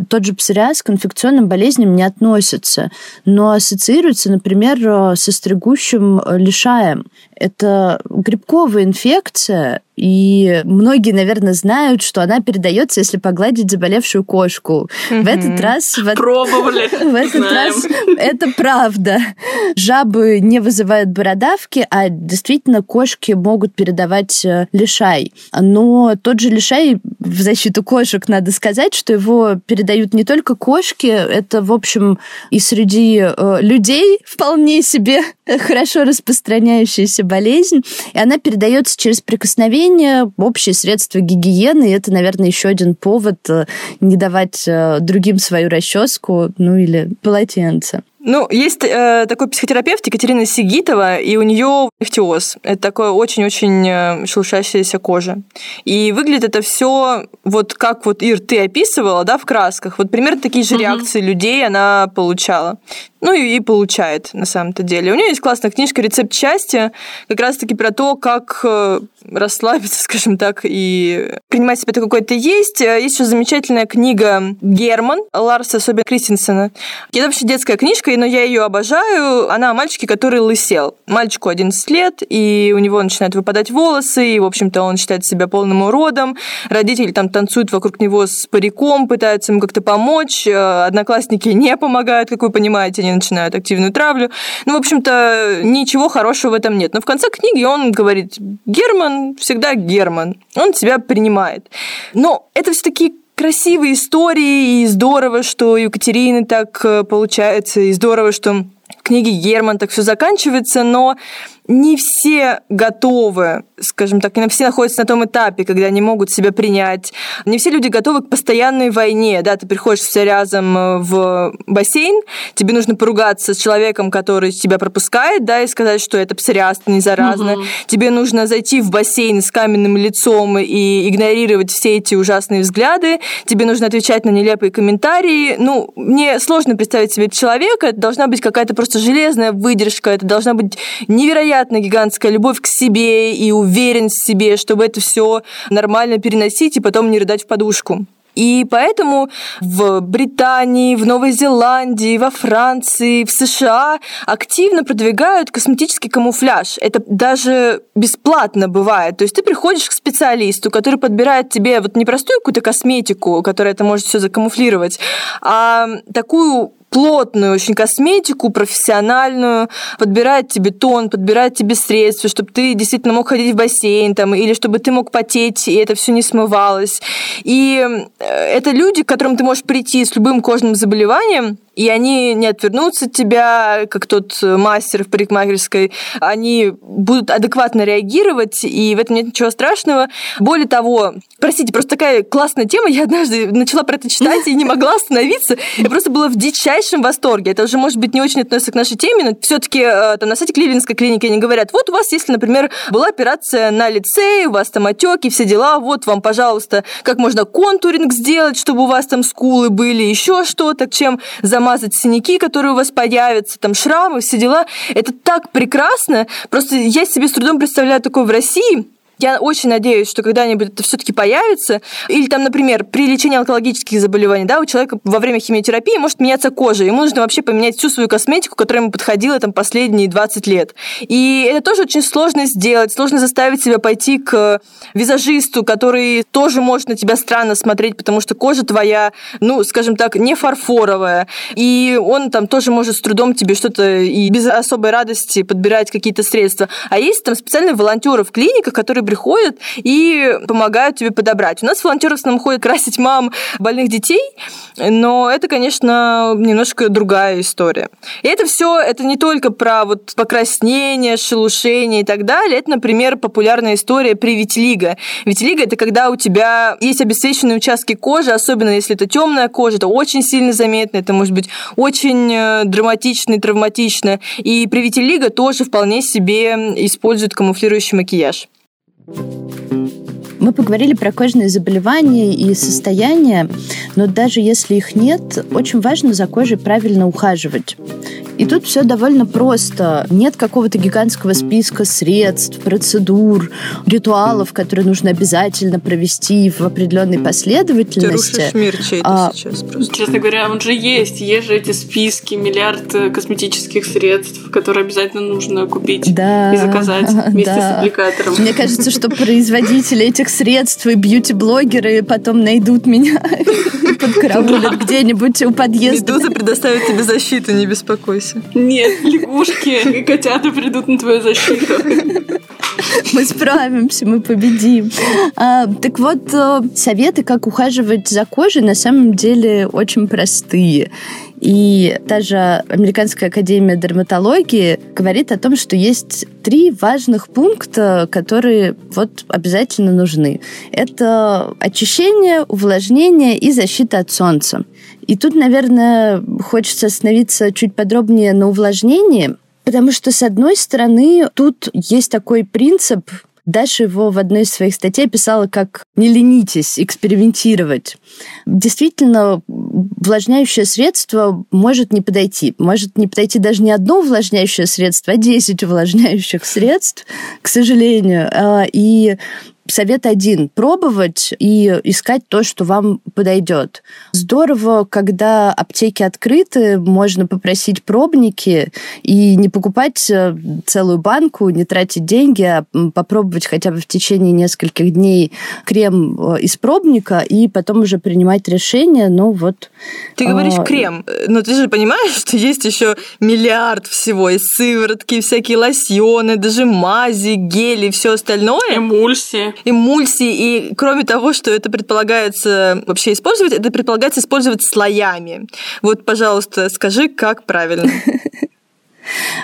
тот же псориаз к инфекционным болезням не относится, но ассоциируется, например, со стригущим лишаем. Это грибковая инфекция, и многие, наверное, знают, что она передается, если погладить заболевшую кошку. В этот раз... Пробовали. В этот раз это правда. Жабы не вызывают бородавки, а действительно кошки могут передавать э, лишай. Но тот же лишай, в защиту кошек надо сказать, что его передают не только кошки, это, в общем, и среди э, людей вполне себе хорошо распространяющаяся болезнь, и она передается через прикосновение общие средства гигиены. И это, наверное, еще один повод э, не давать э, другим свою расческу, ну или полотенце. Ну, есть э, такой психотерапевт Екатерина Сигитова, и у нее ихтиоз. Это такое очень-очень э, шелушащаяся кожа. И выглядит это все вот как вот, Ир, ты описывала, да, в красках. Вот примерно такие же угу. реакции людей она получала. Ну и, получает на самом-то деле. У нее есть классная книжка «Рецепт счастья», как раз-таки про то, как э, расслабиться, скажем так, и принимать себя такой, какой то есть. Есть еще замечательная книга «Герман» Ларса Соби Кристенсена. Это вообще детская книжка, но я ее обожаю. Она о мальчике, который лысел. Мальчику 11 лет, и у него начинают выпадать волосы, и, в общем-то, он считает себя полным уродом. Родители там танцуют вокруг него с париком, пытаются ему как-то помочь. Одноклассники не помогают, как вы понимаете, они начинают активную травлю. Ну, в общем-то, ничего хорошего в этом нет. Но в конце книги он говорит, Герман всегда Герман, он тебя принимает. Но это все таки красивые истории, и здорово, что Екатерины так э, получается, и здорово, что в книге Герман так все заканчивается, но не все готовы, скажем так, не все находятся на том этапе, когда они могут себя принять. Не все люди готовы к постоянной войне. Да, ты приходишь с рязом э, в бассейн, тебе нужно поругаться с человеком, который тебя пропускает, да, и сказать, что это псориаз, не заразно. Угу. Тебе нужно зайти в бассейн с каменным лицом и игнорировать все эти ужасные взгляды. Тебе нужно отвечать на нелепые комментарии. Ну, мне сложно представить себе человека. Это должна быть какая-то просто железная выдержка. Это должна быть невероятно гигантская любовь к себе и уверенность в себе, чтобы это все нормально переносить и потом не рыдать в подушку. И поэтому в Британии, в Новой Зеландии, во Франции, в США активно продвигают косметический камуфляж. Это даже бесплатно бывает. То есть ты приходишь к специалисту, который подбирает тебе вот не простую какую-то косметику, которая это может все закамуфлировать, а такую плотную очень косметику, профессиональную, подбирает тебе тон, подбирает тебе средства, чтобы ты действительно мог ходить в бассейн там, или чтобы ты мог потеть, и это все не смывалось. И э, это люди, к которым ты можешь прийти с любым кожным заболеванием, и они не отвернутся от тебя, как тот мастер в парикмахерской, они будут адекватно реагировать, и в этом нет ничего страшного. Более того, простите, просто такая классная тема, я однажды начала про это читать и не могла остановиться, я просто была в дичайшем восторге. Это уже, может быть, не очень относится к нашей теме, но все таки э, там на сайте Кливлендской клиники они говорят, вот у вас, если, например, была операция на лице, у вас там отеки, все дела, вот вам, пожалуйста, как можно контуринг сделать, чтобы у вас там скулы были, еще что-то, чем за замазать синяки, которые у вас появятся, там шрамы, все дела. Это так прекрасно. Просто я себе с трудом представляю такое в России. Я очень надеюсь, что когда-нибудь это все-таки появится. Или там, например, при лечении онкологических заболеваний, да, у человека во время химиотерапии может меняться кожа. Ему нужно вообще поменять всю свою косметику, которая ему подходила там последние 20 лет. И это тоже очень сложно сделать. Сложно заставить себя пойти к визажисту, который тоже может на тебя странно смотреть, потому что кожа твоя, ну, скажем так, не фарфоровая. И он там тоже может с трудом тебе что-то и без особой радости подбирать какие-то средства. А есть там специальные волонтеры в клиниках, которые приходят и помогают тебе подобрать. У нас в основном ходят красить мам больных детей, но это, конечно, немножко другая история. И это все, это не только про вот покраснение, шелушение и так далее. Это, например, популярная история при витилиго. Витилиго – это когда у тебя есть обесцвеченные участки кожи, особенно если это темная кожа, это очень сильно заметно, это может быть очень э, драматично и травматично. И при витилиго тоже вполне себе используют камуфлирующий макияж. Música Мы поговорили про кожные заболевания и состояния, но даже если их нет, очень важно за кожей правильно ухаживать. И тут все довольно просто. Нет какого-то гигантского списка средств, процедур, ритуалов, которые нужно обязательно провести в определенной последовательности. Ты рушишь мир чей-то а, сейчас просто. Честно говоря, он же есть. Есть же эти списки, миллиард э, косметических средств, которые обязательно нужно купить да, и заказать вместе да. с аппликатором. Мне кажется, что производители этих средств и бьюти-блогеры потом найдут меня подкараулят где-нибудь у подъезда. Медуза предоставит тебе защиту, не беспокойся. Нет, лягушки и котята придут на твою защиту. Мы справимся, мы победим. А, так вот, э, советы, как ухаживать за кожей, на самом деле очень простые. И даже Американская академия дерматологии говорит о том, что есть три важных пункта, которые вот обязательно нужны. Это очищение, увлажнение и защита от солнца. И тут, наверное, хочется остановиться чуть подробнее на увлажнении, потому что, с одной стороны, тут есть такой принцип, Даша его в одной из своих статей писала как «не ленитесь экспериментировать». Действительно, увлажняющее средство может не подойти. Может не подойти даже не одно увлажняющее средство, а 10 увлажняющих средств, к сожалению. А, и Совет один – пробовать и искать то, что вам подойдет. Здорово, когда аптеки открыты, можно попросить пробники и не покупать э, целую банку, не тратить деньги, а попробовать хотя бы в течение нескольких дней крем э, из пробника и потом уже принимать решение. Ну вот. Ты говоришь а... крем, но ты же понимаешь, что есть еще миллиард всего, и сыворотки, всякие лосьоны, даже мази, гели, все остальное. Эмульсии эмульсии. И кроме того, что это предполагается вообще использовать, это предполагается использовать слоями. Вот, пожалуйста, скажи, как правильно.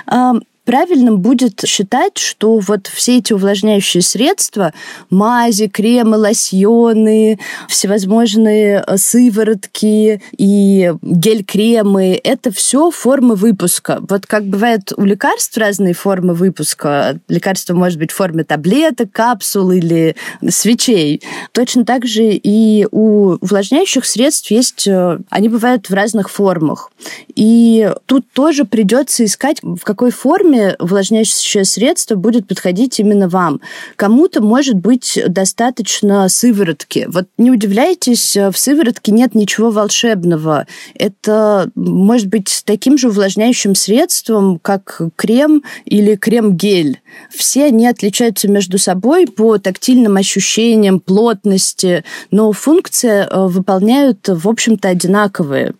правильным будет считать, что вот все эти увлажняющие средства, мази, кремы, лосьоны, всевозможные э, сыворотки и гель-кремы, это все формы выпуска. Вот как бывает у лекарств разные формы выпуска. Лекарство может быть в форме таблеток, капсул или свечей. Точно так же и у увлажняющих средств есть, э, они бывают в разных формах. И тут тоже придется искать, в какой форме форме увлажняющее средство будет подходить именно вам. Кому-то, может быть, достаточно сыворотки. Вот не удивляйтесь, в сыворотке нет ничего волшебного. Это может быть таким же увлажняющим средством, как крем или крем-гель. Все они отличаются между собой по тактильным ощущениям, плотности, но функции э, выполняют, в общем-то, одинаковые.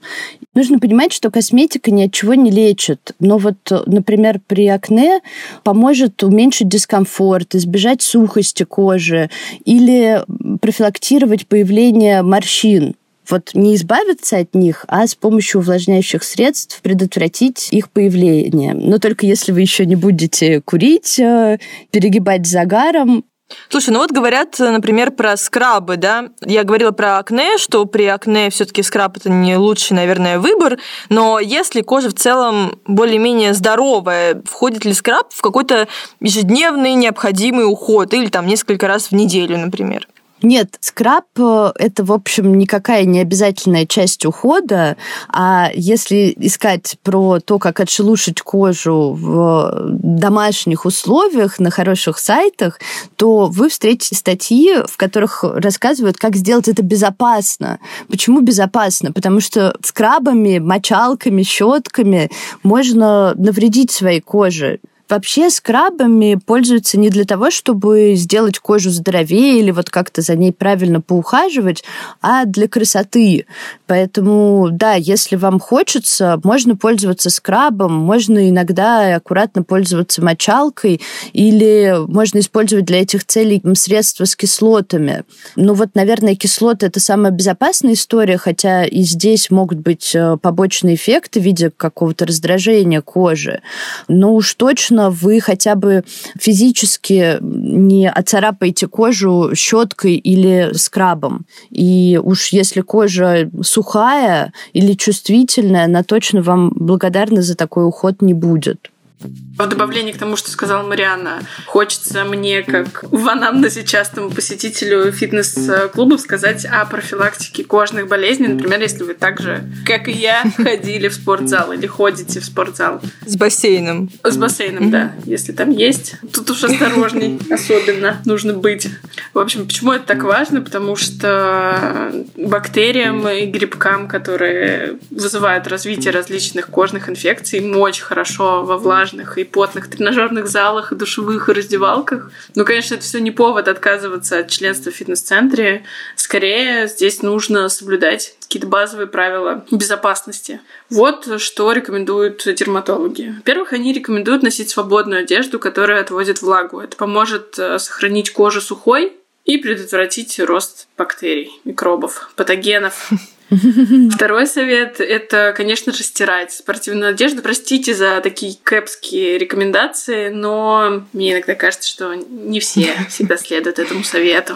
Нужно понимать, что косметика ни от чего не лечит. Но вот, например, при акне поможет уменьшить дискомфорт, избежать сухости кожи или профилактировать появление морщин вот не избавиться от них, а с помощью увлажняющих средств предотвратить их появление. Но только если вы еще не будете курить, э, перегибать загаром, Слушай, ну вот говорят, например, про скрабы, да? Я говорила про акне, что при акне все таки скраб это не лучший, наверное, выбор, но если кожа в целом более-менее здоровая, входит ли скраб в какой-то ежедневный необходимый уход или там несколько раз в неделю, например? Нет, скраб э, – это, в общем, никакая не обязательная часть ухода, а если искать про то, как отшелушить кожу в домашних условиях на хороших сайтах, то вы встретите статьи, в которых рассказывают, как сделать это безопасно. Почему безопасно? Потому что скрабами, мочалками, щетками можно навредить своей коже. Вообще скрабами пользуются не для того, чтобы сделать кожу здоровее или вот как-то за ней правильно поухаживать, а для красоты. Поэтому, да, если вам хочется, можно пользоваться скрабом, можно иногда аккуратно пользоваться мочалкой или можно использовать для этих целей средства с кислотами. Ну вот, наверное, кислоты – это самая безопасная история, хотя и здесь могут быть э, побочные эффекты в виде какого-то раздражения кожи. Но уж точно возможно, вы хотя бы физически не оцарапаете кожу щеткой или скрабом. И уж если кожа сухая или чувствительная, она точно вам благодарна за такой уход не будет. В добавлении к тому, что сказала Мариана, хочется мне, как в анамнезе частому посетителю фитнес-клубов, сказать о профилактике кожных болезней. Например, если вы так же, как и я, ходили в спортзал или ходите в спортзал. С бассейном. С бассейном, да. Если там есть. Тут уж осторожней особенно нужно быть. В общем, почему это так важно? Потому что бактериям и грибкам, которые вызывают развитие различных кожных инфекций, им очень хорошо во влажных и потных тренажерных залах, и душевых и раздевалках. Ну, конечно, это все не повод отказываться от членства в фитнес-центре. Скорее, здесь нужно соблюдать какие-то базовые правила безопасности. Вот что рекомендуют дерматологи. Во-первых, они рекомендуют носить свободную одежду, которая отводит влагу. Это поможет э, сохранить кожу сухой и предотвратить рост бактерий, микробов, патогенов. Второй совет – это, конечно же, стирать спортивную одежду. Простите за такие кэпские рекомендации, но мне иногда кажется, что не все всегда следуют этому совету.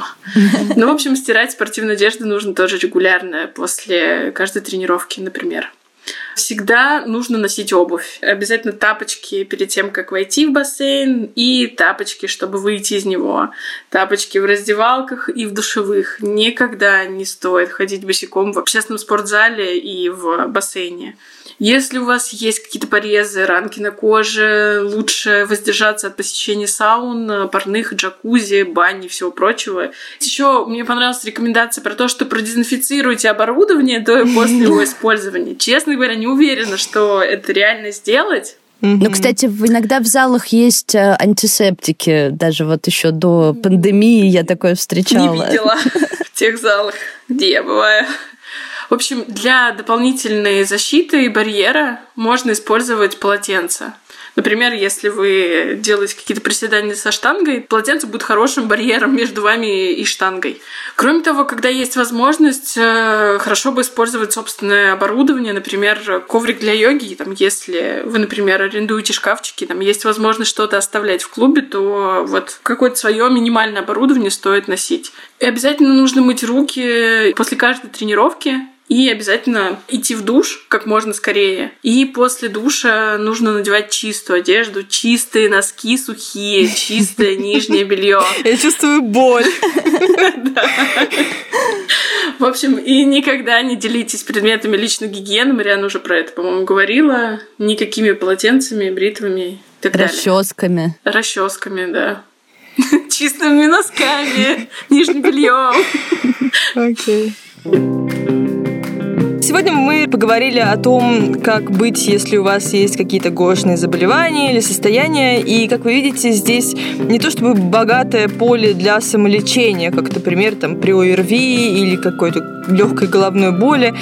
Ну, в общем, стирать спортивную одежду нужно тоже регулярно, после каждой тренировки, например. Всегда нужно носить обувь. Обязательно тапочки перед тем, как войти в бассейн, и тапочки, чтобы выйти из него. Тапочки в раздевалках и в душевых. Никогда не стоит ходить босиком в общественном спортзале и в бассейне. Если у вас есть какие-то порезы, ранки на коже, лучше воздержаться от посещения саун, парных, джакузи, бани и всего прочего. Еще мне понравилась рекомендация про то, что продезинфицируйте оборудование до и после его использования. Честно говоря, не уверена, что это реально сделать. Ну, кстати, иногда в залах есть э, антисептики. Даже вот еще до пандемии я такое встречала. Не видела в тех залах, где я бываю. В общем, для дополнительной защиты и барьера можно использовать полотенце. Например, если вы делаете какие-то приседания со штангой, полотенце будет хорошим барьером между вами и штангой. Кроме того, когда есть возможность, э, хорошо бы использовать собственное оборудование, например, коврик для йоги. Там, если вы, например, арендуете шкафчики, там есть возможность что-то оставлять в клубе, то вот какое-то свое минимальное оборудование стоит носить. И обязательно нужно мыть руки после каждой тренировки. И обязательно идти в душ как можно скорее. И после душа нужно надевать чистую одежду, чистые носки сухие, чистое нижнее белье. Я чувствую боль. В общем, и никогда не делитесь предметами личной гигиены. Мариана уже про это, по-моему, говорила. Никакими полотенцами, бритвами и так далее. Расческами. Расческами, да. Чистыми носками, нижним бельем. Окей. Сегодня мы поговорили о том, как быть, если у вас есть какие-то гошные заболевания или состояния. И, как вы видите, здесь не то чтобы богатое поле для самолечения, как, например, там, при ОРВИ или какой-то легкой головной боли.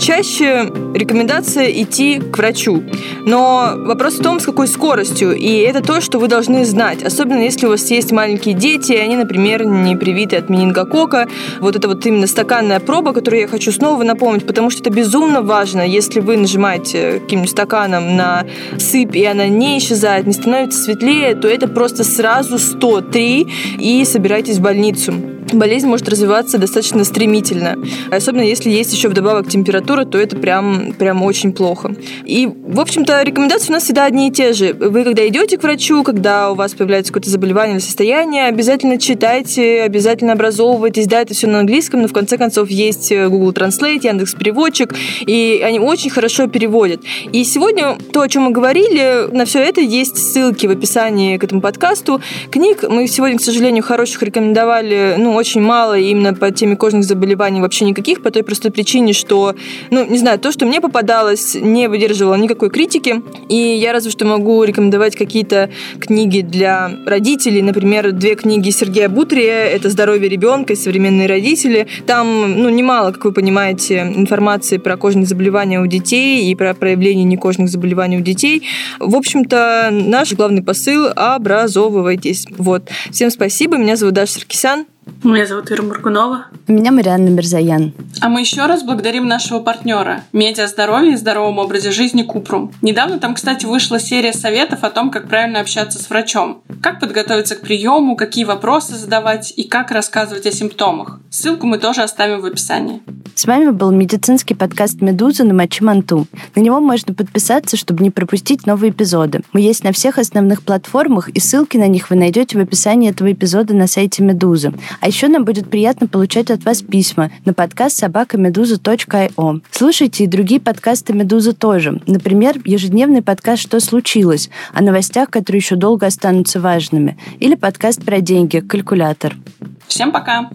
Чаще рекомендация идти к врачу. Но вопрос в том, с какой скоростью. И это то, что вы должны знать. Особенно если у вас есть маленькие дети, и они, например, не привиты от менингокока. Вот это вот именно стаканная проба, которую я хочу снова напомнить, потому что это безумно важно. Если вы нажимаете каким-нибудь стаканом на сыпь, и она не исчезает, не становится светлее, то это просто сразу 103 и собирайтесь в больницу болезнь может развиваться достаточно стремительно. Особенно если есть еще вдобавок температура, то это прям, прям очень плохо. И, в общем-то, рекомендации у нас всегда одни и те же. Вы, когда идете к врачу, когда у вас появляется какое-то заболевание или состояние, обязательно читайте, обязательно образовывайтесь. Да, это все на английском, но в конце концов есть Google Translate, Яндекс Переводчик, и они очень хорошо переводят. И сегодня то, о чем мы говорили, на все это есть ссылки в описании к этому подкасту. Книг мы сегодня, к сожалению, хороших рекомендовали, ну, очень мало именно по теме кожных заболеваний вообще никаких, по той простой причине, что, ну, не знаю, то, что мне попадалось, не выдерживало никакой критики, и я разве что могу рекомендовать какие-то книги для родителей, например, две книги Сергея Бутрия, это «Здоровье ребенка» и «Современные родители». Там, ну, немало, как вы понимаете, информации про кожные заболевания у детей и про проявление некожных заболеваний у детей. В общем-то, наш главный посыл – образовывайтесь. Вот. Всем спасибо. Меня зовут Даша Саркисян. Меня зовут Ира Мургунова. Меня Марианна Мирзаян. А мы еще раз благодарим нашего партнера Медиа здоровье и здоровом образе жизни Купрум. Недавно там, кстати, вышла серия советов о том, как правильно общаться с врачом, как подготовиться к приему, какие вопросы задавать и как рассказывать о симптомах. Ссылку мы тоже оставим в описании. С вами был медицинский подкаст «Медуза» на Мочи Манту. На него можно подписаться, чтобы не пропустить новые эпизоды. Мы есть на всех основных платформах, и ссылки на них вы найдете в описании этого эпизода на сайте «Медузы». А еще нам будет приятно получать от вас письма на подкаст собакамедуза.io. Слушайте и другие подкасты «Медузы» тоже. Например, ежедневный подкаст «Что случилось?» о новостях, которые еще долго останутся важными. Или подкаст про деньги «Калькулятор». Всем пока!